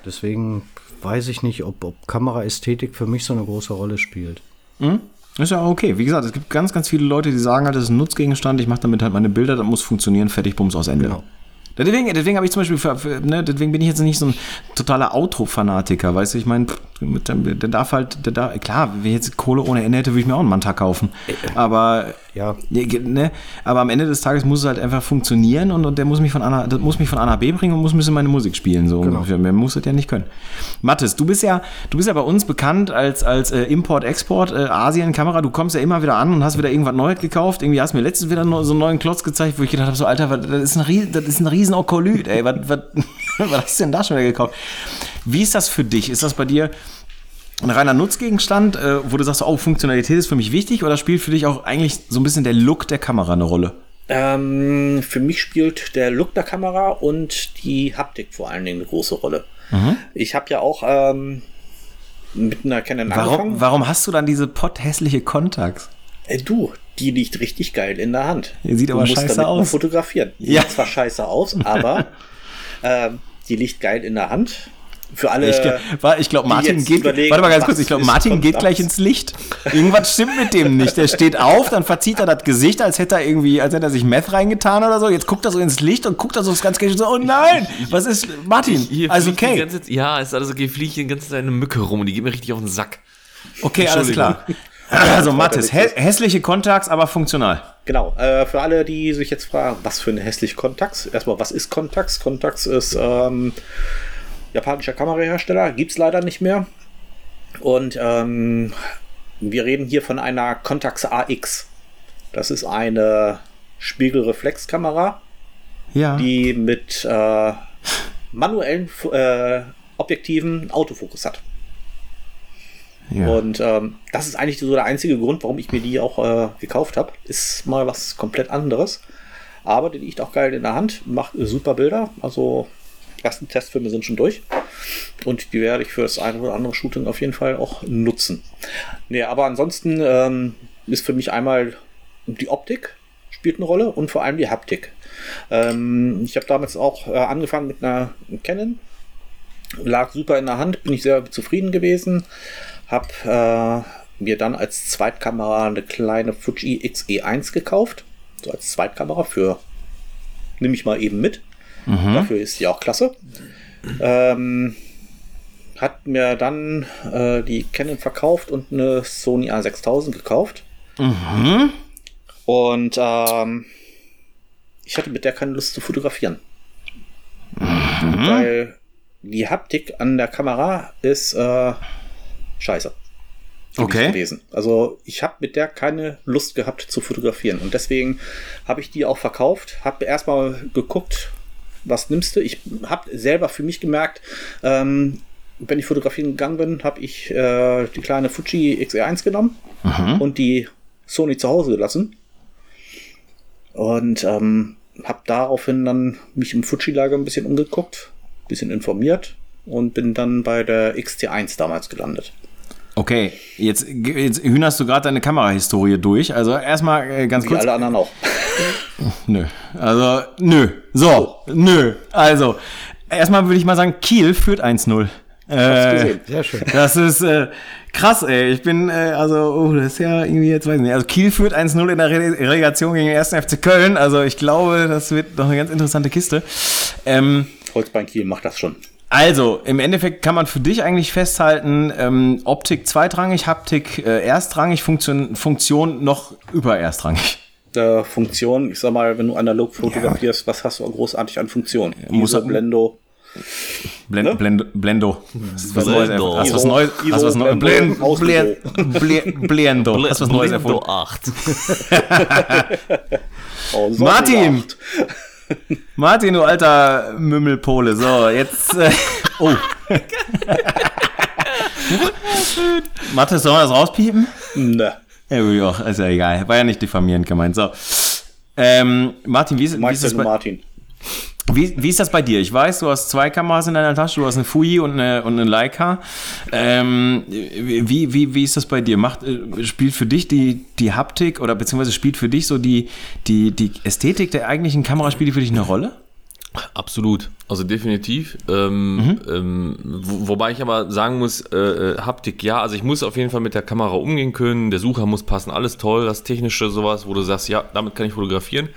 Deswegen weiß ich nicht, ob, ob Kameraästhetik für mich so eine große Rolle spielt. ist ja okay. Wie gesagt, es gibt ganz, ganz viele Leute, die sagen halt, das ist ein Nutzgegenstand, ich mache damit halt meine Bilder, das muss funktionieren, fertig, bums, aus Ende. Genau. Deswegen, deswegen habe ich zum Beispiel, für, für, ne, deswegen bin ich jetzt nicht so ein totaler Outro-Fanatiker, weißt du, ich meine, der, der darf halt, der darf, klar, wenn ich jetzt Kohle ohne Ende hätte, würde ich mir auch einen Manta kaufen. Aber, Ja. ne, aber am Ende des Tages muss es halt einfach funktionieren und, und der muss mich von A, nach- das muss mich von A nach B bringen und muss ein bisschen meine Musik spielen, so Genau. Mehr muss das ja nicht können. Mathis, du bist ja, du bist ja bei uns bekannt als, als äh, Import-Export, äh, Asien-Kamera, du kommst ja immer wieder an und hast wieder irgendwas Neues gekauft, irgendwie hast du mir letztens wieder so einen neuen Klotz gezeigt, wo ich gedacht habe, so, Alter, das ist ein, Ries- das ist ein riesen Okolyt, ey, was, was, was hast du denn da schon wieder gekauft? Wie ist das für dich? Ist das bei dir ein reiner Nutzgegenstand, äh, wo du sagst, oh, Funktionalität ist für mich wichtig oder spielt für dich auch eigentlich so ein bisschen der Look der Kamera eine Rolle? Ähm, für mich spielt der Look der Kamera und die Haptik vor allen Dingen eine große Rolle. Ich habe ja auch ähm, mit einer Canon Warum, angefangen. warum hast du dann diese potthässliche Contax? Äh, du, die liegt richtig geil in der Hand. Die sieht du aber musst scheiße aus. fotografieren. Die Ja. sieht zwar scheiße aus, aber ähm, die liegt geil in der Hand. Für alle. Ich, ich glaube, Martin geht. Warte mal ganz kurz. Ich glaube, Martin geht gleich ins Licht. Irgendwas stimmt mit dem nicht. Der steht auf, dann verzieht er das Gesicht, als hätte er irgendwie, als hätte er sich Meth reingetan oder so. Jetzt guckt er so ins Licht und guckt da so das ganze Gesicht so. Oh nein, was ist Martin? Hier Also okay, ganze, ja, ist alles okay. Fliegt hier die ganze Zeit eine Mücke rum und die geht mir richtig auf den Sack. okay, alles klar. Also Mathis, hä hässliche Kontax, aber funktional. Genau, äh, für alle, die sich jetzt fragen, was für eine hässliche Contax. Erstmal, was ist Contax? Contax ist ähm, japanischer Kamerahersteller, gibt es leider nicht mehr. Und ähm, wir reden hier von einer Contax AX. Das ist eine Spiegelreflexkamera, Ja. die mit äh, manuellen äh, Objektiven Autofokus hat. ja. Und ähm, das ist eigentlich so der einzige Grund, warum ich mir die auch äh, gekauft habe. Ist mal was komplett anderes. Aber die liegt auch geil in der Hand, macht super Bilder. Also ersten Testfilme sind schon durch. Und die werde ich für das eine oder andere Shooting auf jeden Fall auch nutzen. Nee, aber ansonsten ähm, ist für mich einmal die Optik spielt eine Rolle und vor allem die Haptik. Ähm, ich habe damals auch äh, angefangen mit einer Canon. Lag super in der Hand, bin ich sehr zufrieden gewesen. Hab äh, mir dann als Zweitkamera eine kleine Fuji XE1 gekauft. So als Zweitkamera für, nehme ich mal eben mit. Dafür ist die auch klasse. Ähm, hat mir dann äh, die Canon verkauft und eine Sony A6000 gekauft. Und ähm, ich hatte mit der keine Lust zu fotografieren. Weil die Haptik an der Kamera ist äh, scheiße. Okay. Gewesen. Also ich habe mit der keine Lust gehabt zu fotografieren. Und deswegen habe ich die auch verkauft. Habe erstmal geguckt, was nimmst du. Ich habe selber für mich gemerkt, ähm, wenn ich fotografieren gegangen bin, habe ich äh, die kleine Fuji XR1 genommen und die Sony zu Hause gelassen. Und ähm, habe daraufhin dann mich im Fuji-Lager ein bisschen umgeguckt, ein bisschen informiert und bin dann bei der XT1 damals gelandet. Okay, jetzt, jetzt hühnerst du gerade deine Kamerahistorie durch. Also erstmal äh, ganz Wie kurz. alle anderen auch. Nö. Also, nö. So, nö. Also, erstmal würde ich mal sagen, Kiel führt 1-0. Äh. Sehr schön. das ist äh, krass, ey. Ich bin, äh, also, oh, das ist ja irgendwie jetzt, weiß ich nicht. Also Kiel führt 1-0 in der Re Relegation gegen den 1. FC Köln. Also ich glaube, das wird noch eine ganz interessante Kiste. Ähm, Holzbein Kiel macht das schon. Also, im Endeffekt kann man für dich eigentlich festhalten, ähm, Optik zweitrangig, Haptik äh, erstrangig, Funktion, Funktion noch über erstrangig. Äh, Funktion, ich sag mal, wenn du analog fotografierst, was hast du großartig an Funktion? muss ISO, er- Blendo. Blend, Ne? Blend, Blendo. Das ist was Neues. Blendo. Hast was ISO, Neues. Hast was Neues. Blendo, Blend, Ausbildung. Blend, Blendo. Hast was Neues Blindo erfunden. 8. Oh, Martin! acht. Martin, du alter Mümmelpole. So, jetzt. Äh, oh. Mathe, sollen wir das rauspiepen? Ne. Ja, gut, ja, ist ja egal. War ja nicht diffamierend gemeint. So. Ähm, Martin, wie ist, wie, ist das bei, Martin? wie, wie ist das bei dir? Ich weiß, du hast zwei Kameras in deiner Tasche, du hast eine Fuji und eine, und eine Leica. Ähm, wie, wie, wie ist das bei dir? Macht, äh, spielt für dich die, die Haptik oder beziehungsweise spielt für dich so die, die, die Ästhetik der eigentlichen Kamera spielt die für dich eine Rolle? Absolut, also definitiv. Ähm, ähm, wo, wobei ich aber sagen muss, äh, äh, Haptik, ja, also ich muss auf jeden Fall mit der Kamera umgehen können, der Sucher muss passen, alles toll, das Technische, sowas, wo du sagst, ja, damit kann ich fotografieren.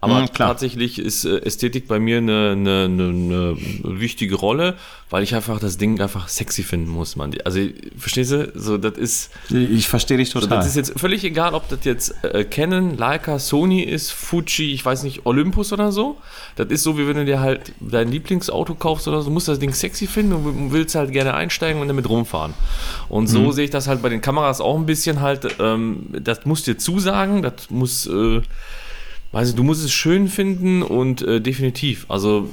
Aber Mhm, tatsächlich ist äh, Ästhetik bei mir eine, eine, eine, eine wichtige Rolle, weil ich einfach das Ding einfach sexy finden muss, man. Also, verstehst du? So, das ist. Ich verstehe dich So, total. das ist jetzt völlig egal, ob das jetzt äh, Canon, Leica, Sony ist, Fuji, ich weiß nicht, Olympus oder so. Das ist so, wie wenn du dir halt dein Lieblingsauto kaufst oder so, musst das Ding sexy finden und willst halt gerne einsteigen und damit rumfahren. Und so sehe ich das halt bei den Kameras auch ein bisschen halt, ähm, das muss dir zusagen, das muss, äh, weiß ich, du musst es schön finden und äh, definitiv. Also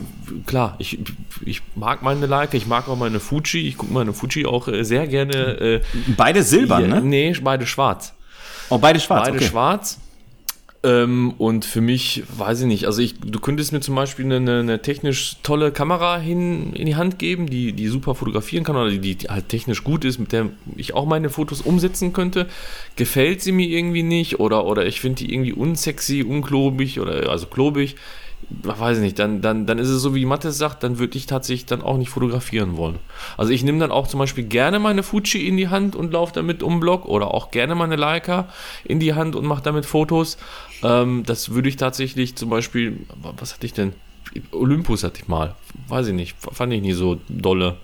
klar, ich, ich mag meine Leica, ich mag auch meine Fuji, ich gucke meine Fuji auch äh, sehr gerne. Äh, beide silbern, ne? Nee, beide schwarz. Oh, beide schwarz. beide okay. schwarz. Ähm, und für mich, weiß ich nicht, also ich, du könntest mir zum Beispiel eine, eine, technisch tolle Kamera hin, in die Hand geben, die, die super fotografieren kann oder die, die halt technisch gut ist, mit der ich auch meine Fotos umsetzen könnte. Gefällt sie mir irgendwie nicht oder, oder ich finde die irgendwie unsexy, unklobig oder also klobig. Weiß ich nicht, dann, dann, dann ist es so, wie Mattes sagt, dann würde ich tatsächlich dann auch nicht fotografieren wollen. Also ich nehme dann auch zum Beispiel gerne meine Fuji in die Hand und laufe damit um Block oder auch gerne meine Leica in die Hand und mache damit Fotos. Ähm, das würde ich tatsächlich zum Beispiel, was hatte ich denn? Olympus hatte ich mal, weiß ich nicht, fand ich nie so dolle.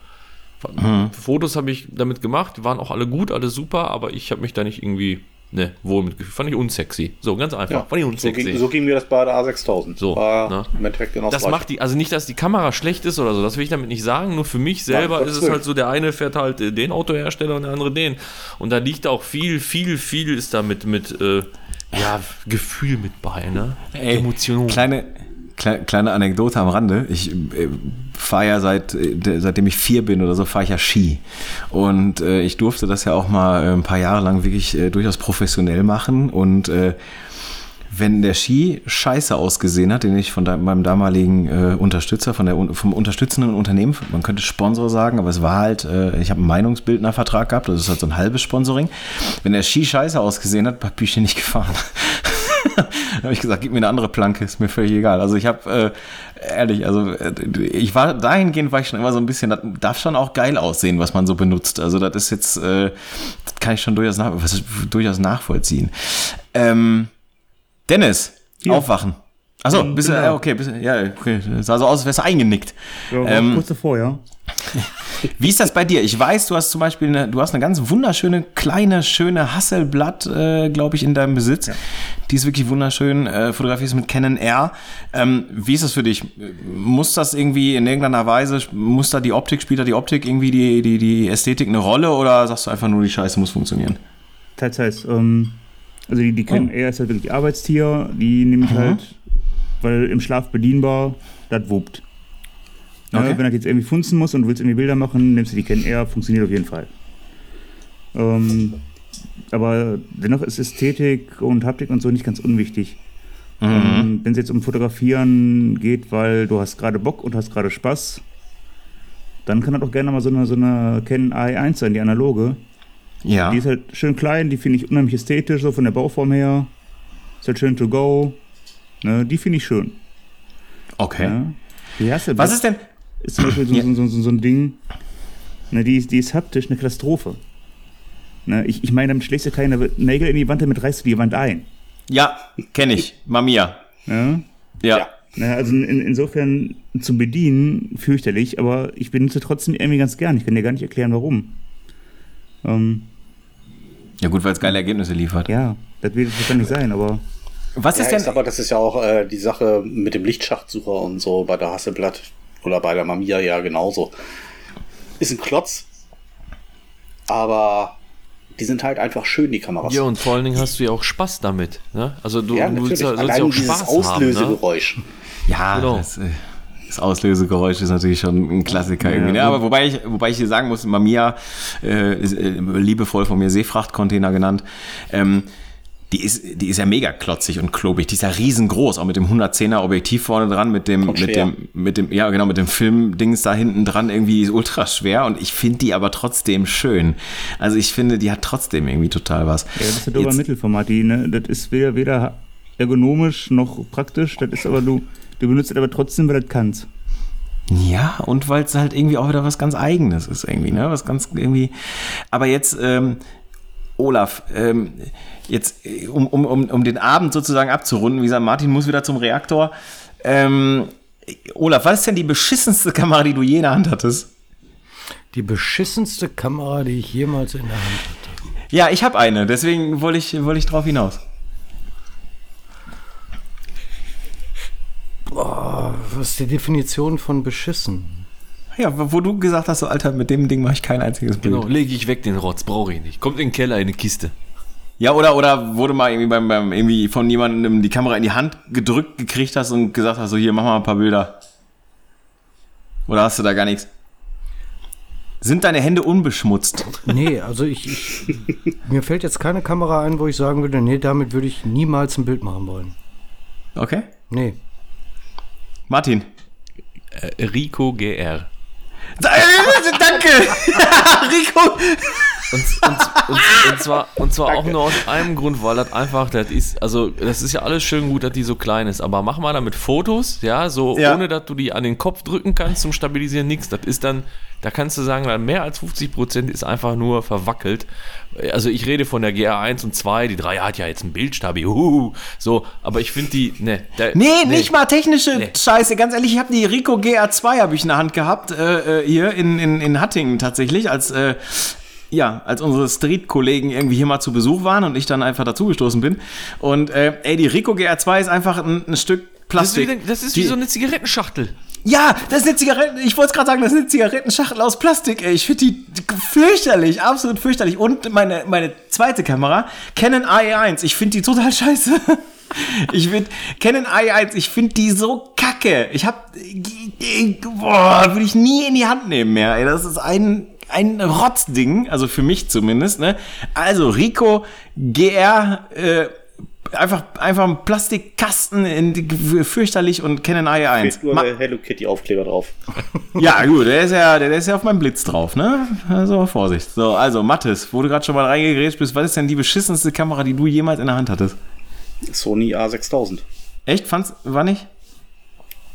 Fotos habe ich damit gemacht, die waren auch alle gut, alles super, aber ich habe mich da nicht irgendwie, ne, wohl mitgefühlt. Fand ich unsexy. So, ganz einfach. Ja, fand ich so, unsexy. ging, so ging mir das bei der A6000. So, War ne? im Endeffekt genau das macht die, also nicht, dass die Kamera schlecht ist oder so, das will ich damit nicht sagen, nur für mich selber Nein, ist es halt so, der eine fährt halt äh, den Autohersteller und der andere den. Und da liegt auch viel, viel, viel ist da mit, mit äh, ja, Gefühl mit bei, ne? Ey, Emotion. Kleine, kle- kleine Anekdote am Rande. Ich äh, fahre ja seit, äh, de- seitdem ich vier bin oder so, fahre ich ja Ski. Und äh, ich durfte das ja auch mal äh, ein paar Jahre lang wirklich äh, durchaus professionell machen. Und äh, wenn der Ski scheiße ausgesehen hat, den ich von meinem damaligen äh, Unterstützer, von der, vom unterstützenden Unternehmen, man könnte Sponsor sagen, aber es war halt, äh, ich habe einen Meinungsbildnervertrag gehabt, das ist halt so ein halbes Sponsoring. Wenn der Ski scheiße ausgesehen hat, bin ich nicht gefahren. habe ich gesagt, gib mir eine andere Planke, ist mir völlig egal. Also ich habe, äh, ehrlich, also äh, ich war, dahingehend war ich schon immer so ein bisschen, das darf schon auch geil aussehen, was man so benutzt. Also das ist jetzt, äh, das kann ich schon durchaus, nach, was durchaus nachvollziehen. Ähm, Dennis, aufwachen. Achso, bist du, genau. ja, okay, bist, ja, okay, sah so aus, als wärst du eingenickt. Ja, Ähm, kurz davor, ja. Wie ist das bei dir? Ich weiß, du hast zum Beispiel eine, du hast eine ganz wunderschöne, kleine, schöne Hasselblatt, äh, glaube ich, in deinem Besitz. Die ist wirklich wunderschön, äh, fotografierst mit Canon R. Ähm, wie ist das für dich? Muss das irgendwie in irgendeiner Weise, muss da die Optik, spielt da die Optik irgendwie die, die, die Ästhetik eine Rolle oder sagst du einfach nur, die Scheiße muss funktionieren? Teils, teils. Ähm, also die, die kennen eher ist halt wirklich Arbeitstier, die nehme ich halt, weil im Schlaf bedienbar, das wuppt. Ja, Okay. Wenn das jetzt irgendwie funzen muss und du willst irgendwie Bilder machen, nimmst du die Canon R, funktioniert auf jeden Fall. Ähm, aber dennoch ist Ästhetik und Haptik und so nicht ganz unwichtig. Ähm, Wenn es jetzt um Fotografieren geht, weil du hast gerade Bock und hast gerade Spaß, dann kann das auch gerne mal so eine, so eine Canon AI1 sein, die analoge. Ja. Die ist halt schön klein, die finde ich unheimlich ästhetisch, so von der Bauform her. Ist halt schön to go. Ne, die finde ich schön. Okay. Ja. Die Hasselblad Was ist denn? ist zum Beispiel so, Ja. so, so, so, so ein Ding. Ne, die, ist, die ist haptisch eine Katastrophe. Ne, ich, ich meine, damit schlägst du keine Nägel in die Wand, damit reißt du die Wand ein. Ja, kenne ich. Mamiya. Ne? Ja. Ja. Ne, also in, insofern zum Bedienen fürchterlich, aber ich benutze trotzdem irgendwie ganz gern. Ich kann dir gar nicht erklären, warum. Ähm, Ja, gut, weil es geile Ergebnisse liefert. ja, das wird es wahrscheinlich sein, aber Was Ja, ist ist denn. aber das ist ja auch äh, die Sache mit dem Lichtschachtsucher und so bei der Hasselblatt oder bei der Mamiya ja genauso. Ist ein Klotz, aber die sind halt einfach schön, die Kameras. Ja, und vor allen Dingen hast du ja auch Spaß damit. Ne? Also du, ja, du willst ja, auch Spaß haben. Ne? Auslösegeräusch. Ja, Genau. das, äh, das Auslösegeräusch ist natürlich schon ein Klassiker irgendwie. Ne? Aber wobei ich, wobei ich hier sagen muss, Mamiya, äh, äh, liebevoll von mir Seefrachtcontainer genannt, ähm, die ist, die ist ja mega klotzig und klobig. Die ist ja riesengroß, auch mit dem 110er Objektiv vorne dran, mit dem, mit dem, mit dem, ja genau, mit dem Filmdings da hinten dran irgendwie ist ultra schwer und ich finde die aber trotzdem schön. Also ich finde, die hat trotzdem irgendwie total was. ja, das ist ja dober Jetzt- Mittelformat. Die, ne, das ist weder, weder ergonomisch noch praktisch. Das ist aber du, du benutzt es aber trotzdem, weil du das kannst. Ja, und weil es halt irgendwie auch wieder was ganz Eigenes ist, irgendwie, ne? Was ganz irgendwie. Aber jetzt, ähm, Olaf, ähm, jetzt, äh, um, um, um, um den Abend sozusagen abzurunden, wie gesagt, Martin muss wieder zum Reaktor. Ähm, Olaf, was ist denn die beschissenste Kamera, die du je in der Hand hattest? Die beschissenste Kamera, die ich jemals in der Hand hatte. Ja, ich habe eine, deswegen wollte ich, wollte ich drauf hinaus. Was ist die Definition von beschissen? Ja, wo du gesagt hast, so, Alter, mit dem Ding mache ich kein einziges Bild. Genau, lege ich weg den Rotz, brauche ich nicht. Kommt in den Keller in eine Kiste. Ja, oder, oder wurde mal irgendwie beim, beim irgendwie von jemandem die Kamera in die Hand gedrückt gekriegt hast und gesagt hast, so hier, mach mal ein paar Bilder. Oder hast du da gar nichts? Sind deine Hände unbeschmutzt? Nee, also ich, ich mir fällt jetzt keine Kamera ein, wo ich sagen würde, nee, damit würde ich niemals ein Bild machen wollen. Okay. Nee. Martin. Äh, Rico GR. Danke! Rico! Und, und, und, und zwar, und zwar auch nur aus einem Grund, weil das einfach, das ist, also das ist ja alles schön gut, dass die so klein ist, aber mach mal damit Fotos, ja, so Ja. ohne dass du die an den Kopf drücken kannst zum Stabilisieren, nix. Das ist dann, da kannst du sagen, mehr als 50% ist einfach nur verwackelt. Also ich rede von der GR1 und 2, die 3 hat ja jetzt einen Bildstabi, huhu, so, aber ich finde die, ne, der, Nee, nicht mal technische Nee. Scheiße. Ganz ehrlich, ich habe die Rico GR2 habe ich in der Hand gehabt, äh, äh, hier in, in, in Hattingen tatsächlich, als, äh, ja, als unsere Street-Kollegen irgendwie hier mal zu Besuch waren und ich dann einfach dazugestoßen bin. Und äh, ey, die Rico GR2 ist einfach ein, ein Stück Das ist, wie, Plastik. das ist wie Die- so eine Zigarettenschachtel. Ja, das ist eine Zigaretten. Ich wollte es gerade sagen, das ist eine Zigarettenschachtel aus Plastik. Ey. Ich finde die fürchterlich, absolut fürchterlich. Und meine, meine zweite Kamera, Canon AE1. Ich finde die total scheiße. Ich finde Canon AE1, ich finde die so kacke. Ich habe, boah, würde ich nie in die Hand nehmen mehr. Ey. Das ist ein ein Rotzding, also für mich zumindest. Ne? Also Rico GR. Äh, Einfach, einfach ein Plastikkasten in die, fürchterlich und Canon AE1. Steht nur Ma- der Hello Kitty Aufkleber drauf. ja, gut, der ist ja, der ist ja auf meinem Blitz drauf, ne? Also Vorsicht. So, also Mathis, wo du gerade schon mal reingegrätscht bist, was ist denn die beschissenste Kamera, die du jemals in der Hand hattest? Sony A6000. Echt? Fand's, war nicht?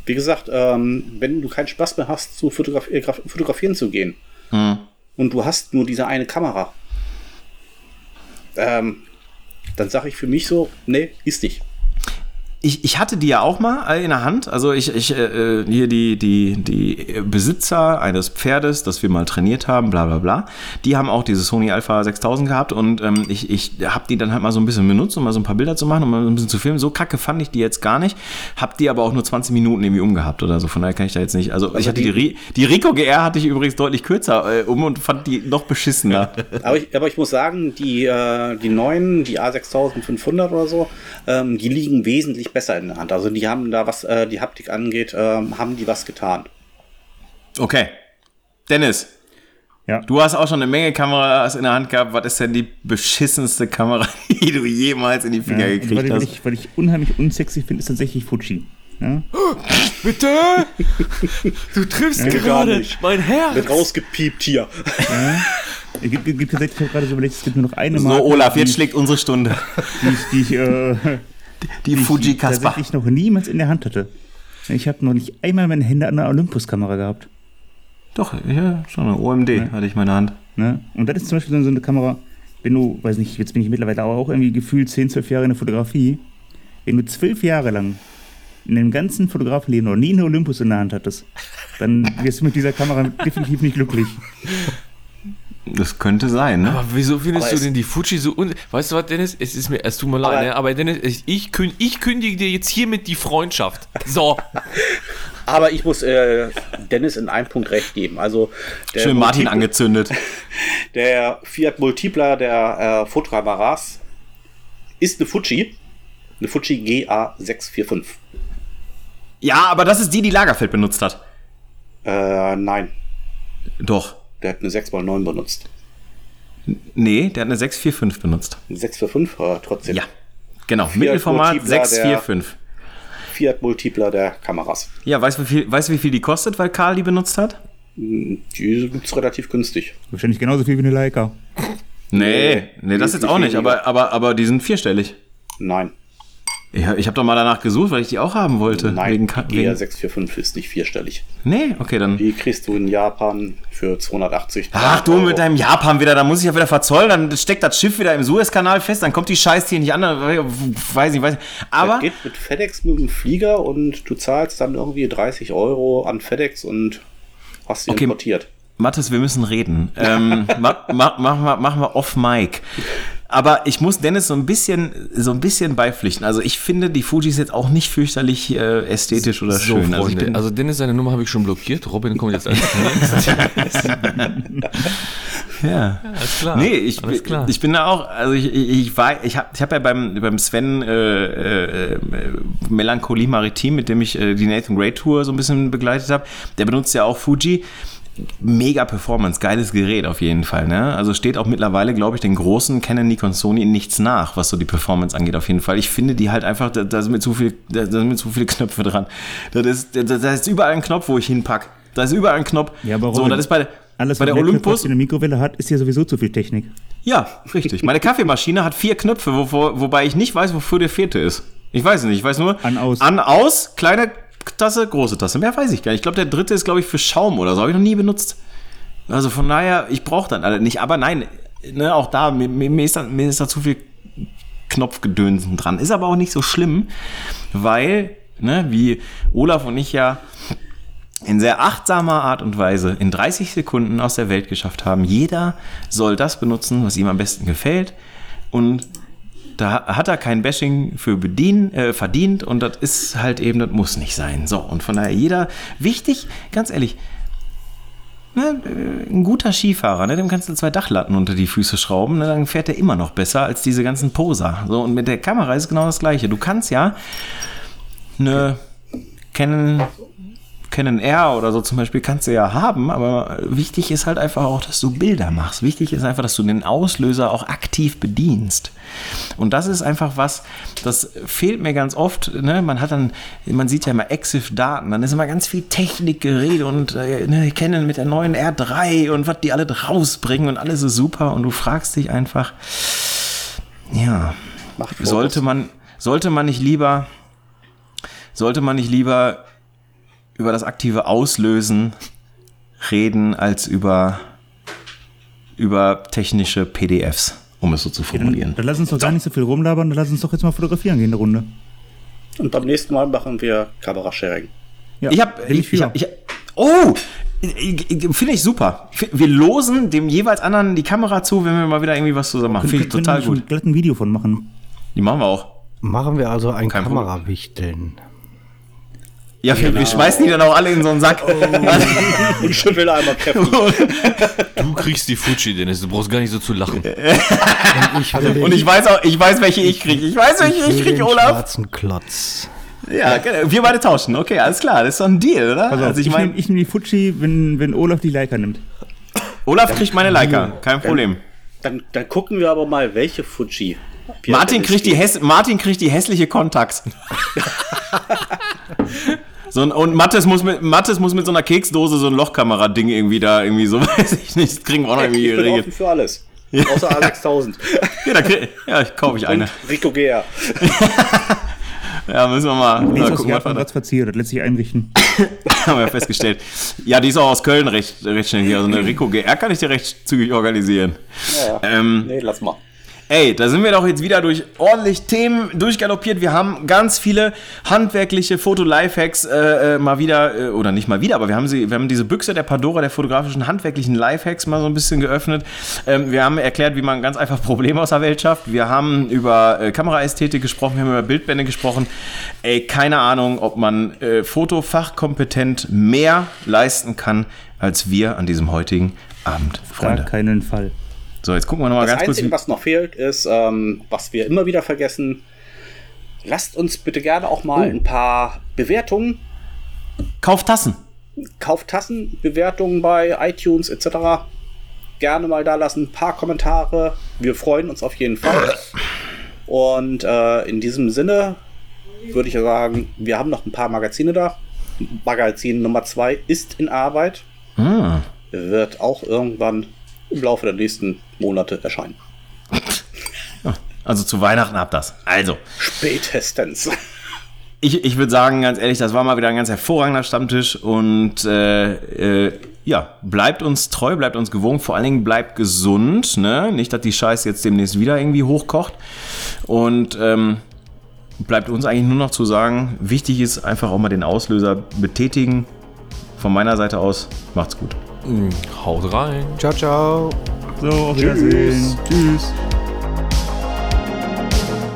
Wie gesagt, ähm, wenn du keinen Spaß mehr hast, zu Fotograf äh, graf- fotografieren zu gehen Hm. und du hast nur diese eine Kamera, ähm, dann sage ich für mich so, nee, ist nicht. Ich, ich hatte die ja auch mal in der Hand. Also ich, ich äh, hier die, die, die Besitzer eines Pferdes, das wir mal trainiert haben, bla bla bla, die haben auch diese Sony Alpha 6000 gehabt und ähm, ich, ich habe die dann halt mal so ein bisschen benutzt, um mal so ein paar Bilder zu machen, um mal so ein bisschen zu filmen. So kacke fand ich die jetzt gar nicht. Hab die aber auch nur 20 Minuten irgendwie umgehabt oder so. Von daher kann ich da jetzt nicht. Also, ich hatte die, die- die, die Rico GR hatte ich übrigens deutlich kürzer äh, um und fand die noch beschissener. Aber ich, aber ich muss sagen, die, äh, die neuen, die A6500 oder so, ähm, die liegen wesentlich besser in der Hand. Also die haben da, was äh, die Haptik angeht, ähm, haben die was getan. Okay. Dennis, Ja. Du hast auch schon eine Menge Kameras in der Hand gehabt. Was ist denn die beschissenste Kamera, die du jemals in die Finger Ja, gekriegt weil, weil, hast? ich, weil ich unheimlich unsexy finde, ist tatsächlich Fuji. Ja? Bitte? Du triffst gerade nicht. mein Herz. Wird rausgepiept hier. Es gibt, gibt, gibt tatsächlich, ich habe gerade so überlegt, es gibt nur noch eine So, Marke, Olaf, die, jetzt schlägt unsere Stunde. die ich, die ich, äh, Die die Fuji ich Kasper. tatsächlich noch niemals in der Hand hatte. Ich habe noch nicht einmal meine Hände an einer Olympus-Kamera gehabt. Doch, ja, schon eine OMD hatte ich in meiner Hand. Ne? Und das ist zum Beispiel so eine Kamera, wenn du, weiß nicht, jetzt bin ich mittlerweile auch irgendwie gefühlt 10, 12 Jahre in der Fotografie, wenn du zwölf Jahre lang in deinem ganzen Fotografenleben noch nie einen Olympus in der Hand hattest, dann wirst du mit dieser Kamera definitiv nicht glücklich. Das könnte sein, ne? Aber wieso findest Aber du denn die Fuji so un... Weißt du was, Dennis? Es ist mir, es tut mir leid, Aber- ne? aber Dennis, ich, ich, kün ich kündige dir jetzt hiermit die Freundschaft. So. Aber ich muss äh, Dennis in einem Punkt recht geben. Also der Schön Martin Multiple- angezündet. Der Fiat Multipler der äh, Fotra Maras ist eine Fuji. Eine Fuji GA645. Ja, aber das ist die, die Lagerfeld benutzt hat. Äh, nein, Doch. Der hat eine 6x9 benutzt. Nee, der hat eine 645 benutzt. Eine 645, aber trotzdem. Ja. Genau, Mittelformat Multipler, der- 645. Fiat Multipler der Kameras. Ja, weißt du, wie viel, weißt du, wie viel die kostet, weil Karl die benutzt hat? Die gibt es relativ günstig. Wahrscheinlich genauso viel wie eine Leica. Nee, nee, das jetzt auch nicht, aber, aber, aber die sind vierstellig. Nein, Ja, ich habe doch mal danach gesucht, weil ich die auch haben wollte. nein, Wegen, wegen, GA645 ist nicht vierstellig. nee, okay, dann. Die kriegst du in Japan für 280 Ach du Euro. mit deinem Japan wieder, da muss ich ja wieder verzollen, dann steckt das Schiff wieder im Suezkanal fest, dann kommt die Scheiß hier nicht an, weiß nicht, weiß nicht. Aber Das geht mit FedEx mit dem Flieger und du zahlst dann irgendwie 30 Euro an FedEx und hast sie Okay. importiert. Mathis, wir müssen reden. Ähm, ma, ma, machen, wir, machen wir off Mic. Aber ich muss Dennis so ein bisschen, so ein bisschen beipflichten. Also ich finde die Fuji ist jetzt auch nicht fürchterlich äh, ästhetisch oder So, schön. Also bin, Also, Dennis, seine Nummer habe ich schon blockiert. Robin kommt jetzt als nächstes. ja. Alles klar. Nee, ich, Alles klar. ich bin da auch, also ich, ich, ich war, ich habe ich hab ja beim, beim Sven äh, äh, äh, Melancholie Maritim, mit dem ich äh, die Nathan Gray Tour so ein bisschen begleitet habe, der benutzt ja auch Fuji. Mega Performance, geiles Gerät auf jeden Fall. Ne? Also steht auch mittlerweile, glaube ich, den großen Canon, Nikon, Sony nichts nach, was so die Performance angeht. Auf jeden Fall. Ich finde die halt einfach, da, da sind mir zu viel, da, da sind mir zu viele Knöpfe dran. Das ist, da, da ist überall ein Knopf, wo ich hinpack. Da ist überall ein Knopf. Ja, aber so, das ist bei, Alles, bei der Olympus. in der Mikrowelle hat, ist ja sowieso zu viel Technik. Ja, richtig. Meine Kaffeemaschine hat vier Knöpfe, wo, wo, wobei ich nicht weiß, wofür der vierte ist. Ich weiß es nicht. Ich weiß nur An, aus. An, aus, kleine Tasse, große Tasse. Mehr weiß ich gar nicht. Ich glaube, der dritte ist, glaube ich, für Schaum oder so. Habe ich noch nie benutzt. Also von daher, ich brauche dann alle nicht. Aber nein, ne, auch da, mir, mir, ist da, mir ist da zu viel Knopfgedönsen dran. Ist aber auch nicht so schlimm, weil, ne, wie Olaf und ich ja in sehr achtsamer Art und Weise in 30 Sekunden aus der Welt geschafft haben. Jeder soll das benutzen, was ihm am besten gefällt. Und da hat er kein Bashing für bedien, äh, verdient und das ist halt eben, das muss nicht sein. So, und von daher jeder, wichtig, ganz ehrlich, ne, äh, ein guter Skifahrer, ne, dem kannst du zwei Dachlatten unter die Füße schrauben, ne, dann fährt er immer noch besser als diese ganzen Poser. So, und mit der Kamera ist genau das Gleiche. Du kannst ja eine Canon Canon R oder so zum Beispiel kannst du ja haben, aber wichtig ist halt einfach auch, dass du Bilder machst. Wichtig ist einfach, dass du den Auslöser auch aktiv bedienst. Und das ist einfach was, das fehlt mir ganz oft. Ne? Man hat dann, man sieht ja immer Exif-Daten, dann ist immer ganz viel Technikgerede und äh, ne, Canon mit der neuen R3 und was die alle rausbringen und alles ist super und du fragst dich einfach, ja, sollte man, sollte man nicht lieber, sollte man nicht lieber über das aktive Auslösen reden als über, über technische PDFs, um es so zu Dann, formulieren. dann lass uns doch gar nicht so viel rumlabern, dann lass uns doch jetzt mal fotografieren gehen, eine Runde. Und beim nächsten Mal machen wir Kamerasharing. Ja, Ich habe, ich, ich, hab- ich, oh, finde ich super. Wir losen dem jeweils anderen die Kamera zu, wenn wir mal wieder irgendwie was zusammen machen. Finde ich total gut. glatt ein Video von machen. Die machen wir auch. Machen wir also ein. Kamerawichteln. Ja, wir, wir schmeißen die dann auch alle in so einen Sack. Und schüttel einmal kräftig. Du kriegst die Fuji, Dennis. Du brauchst gar nicht so zu lachen. Ich will den, Und ich weiß auch, ich weiß, welche ich kriege. Ich weiß, welche will ich kriege, Olaf. schwarzen Klotz. Ja, genau. wir beide tauschen. Okay, alles klar. Das ist doch ein Deal, oder? Auf, also ich ich nehme ich nehm die Fuji, wenn, wenn Olaf die Leica nimmt. Olaf kriegt meine Leica. Kein Problem. Dann, dann gucken wir aber mal, welche Fuji. Martin kriegt, die Martin kriegt die hässliche Kontax. so, ein- und Mattes muss, mit, Mattes muss mit so einer Keksdose so ein Lochkamera-Ding irgendwie da irgendwie so, weiß ich nicht, das kriegen wir auch noch irgendwie Ich bin geregelt. offen für alles. Außer A6000. Ja, da krieg, ja, kaufe ich eine. Und Rico Gea. Ja, müssen wir mal, mal gucken, was wir was verziert, das lässt sich einrichten. haben wir festgestellt. Ja, die ist auch aus Köln recht, recht schnell hier. Also eine Rico GR kann ich dir recht zügig organisieren. Ja, ja. Ähm, Nee, lass mal. Ey, da sind wir doch jetzt wieder durch ordentlich Themen durchgaloppiert. Wir haben ganz viele handwerkliche Foto-Lifehacks äh, äh, mal wieder, äh, oder nicht mal wieder, aber wir haben sie, wir haben diese Büchse der Pandora der fotografischen handwerklichen Lifehacks mal so ein bisschen geöffnet. Ähm, wir haben erklärt, wie man ganz einfach Probleme aus der Welt schafft. Wir haben über äh, Kameraästhetik gesprochen, wir haben über Bildbände gesprochen. Ey, keine Ahnung, ob man äh, fotofachkompetent mehr leisten kann, als wir an diesem heutigen Abend, Gar Freunde. keinen Fall. So, jetzt gucken wir nochmal Das ganz kurz. Einzige, wie- was noch fehlt, ist, ähm, was wir immer wieder vergessen, lasst uns bitte gerne auch mal Oh. ein paar Bewertungen, Kauft Tassen. Kauftassenbewertungen bei iTunes etc. gerne mal da lassen, ein paar Kommentare. Wir freuen uns auf jeden Fall. Und äh, in diesem Sinne würde ich sagen, wir haben noch ein paar Magazine da. Magazin Nummer 2 ist in Arbeit, Ah. wird auch irgendwann im Laufe der nächsten Monate erscheinen. Also zu Weihnachten ab das. Also, Spätestens. ich, ich würde sagen, ganz ehrlich, das war mal wieder ein ganz hervorragender Stammtisch und äh, äh, ja, bleibt uns treu, bleibt uns gewogen, vor allen Dingen bleibt gesund, ne? Nicht, dass die Scheiße jetzt demnächst wieder irgendwie hochkocht. Und ähm, bleibt uns eigentlich nur noch zu sagen, wichtig ist einfach auch mal den Auslöser betätigen. Von meiner Seite aus, macht's gut. Haut rein. Ciao, ciao. So, auf Wiedersehen. Tschüss.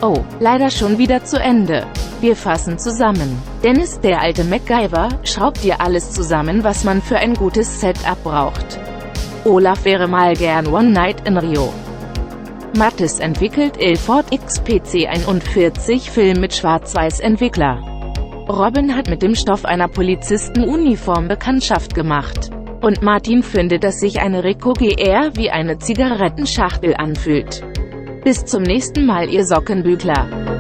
Oh, leider schon wieder zu Ende. Wir fassen zusammen. Dennis, der alte MacGyver, schraubt dir alles zusammen, was man für ein gutes Setup braucht. Olaf wäre mal gern One Night in Rio. Mattes entwickelt Ilford XPC 41 Film mit Schwarz-Weiß-Entwickler. Robin hat mit dem Stoff einer Polizistenuniform Bekanntschaft gemacht. Und Martin findet, dass sich eine Rico GR wie eine Zigarettenschachtel anfühlt. Bis zum nächsten Mal, ihr Sockenbügler.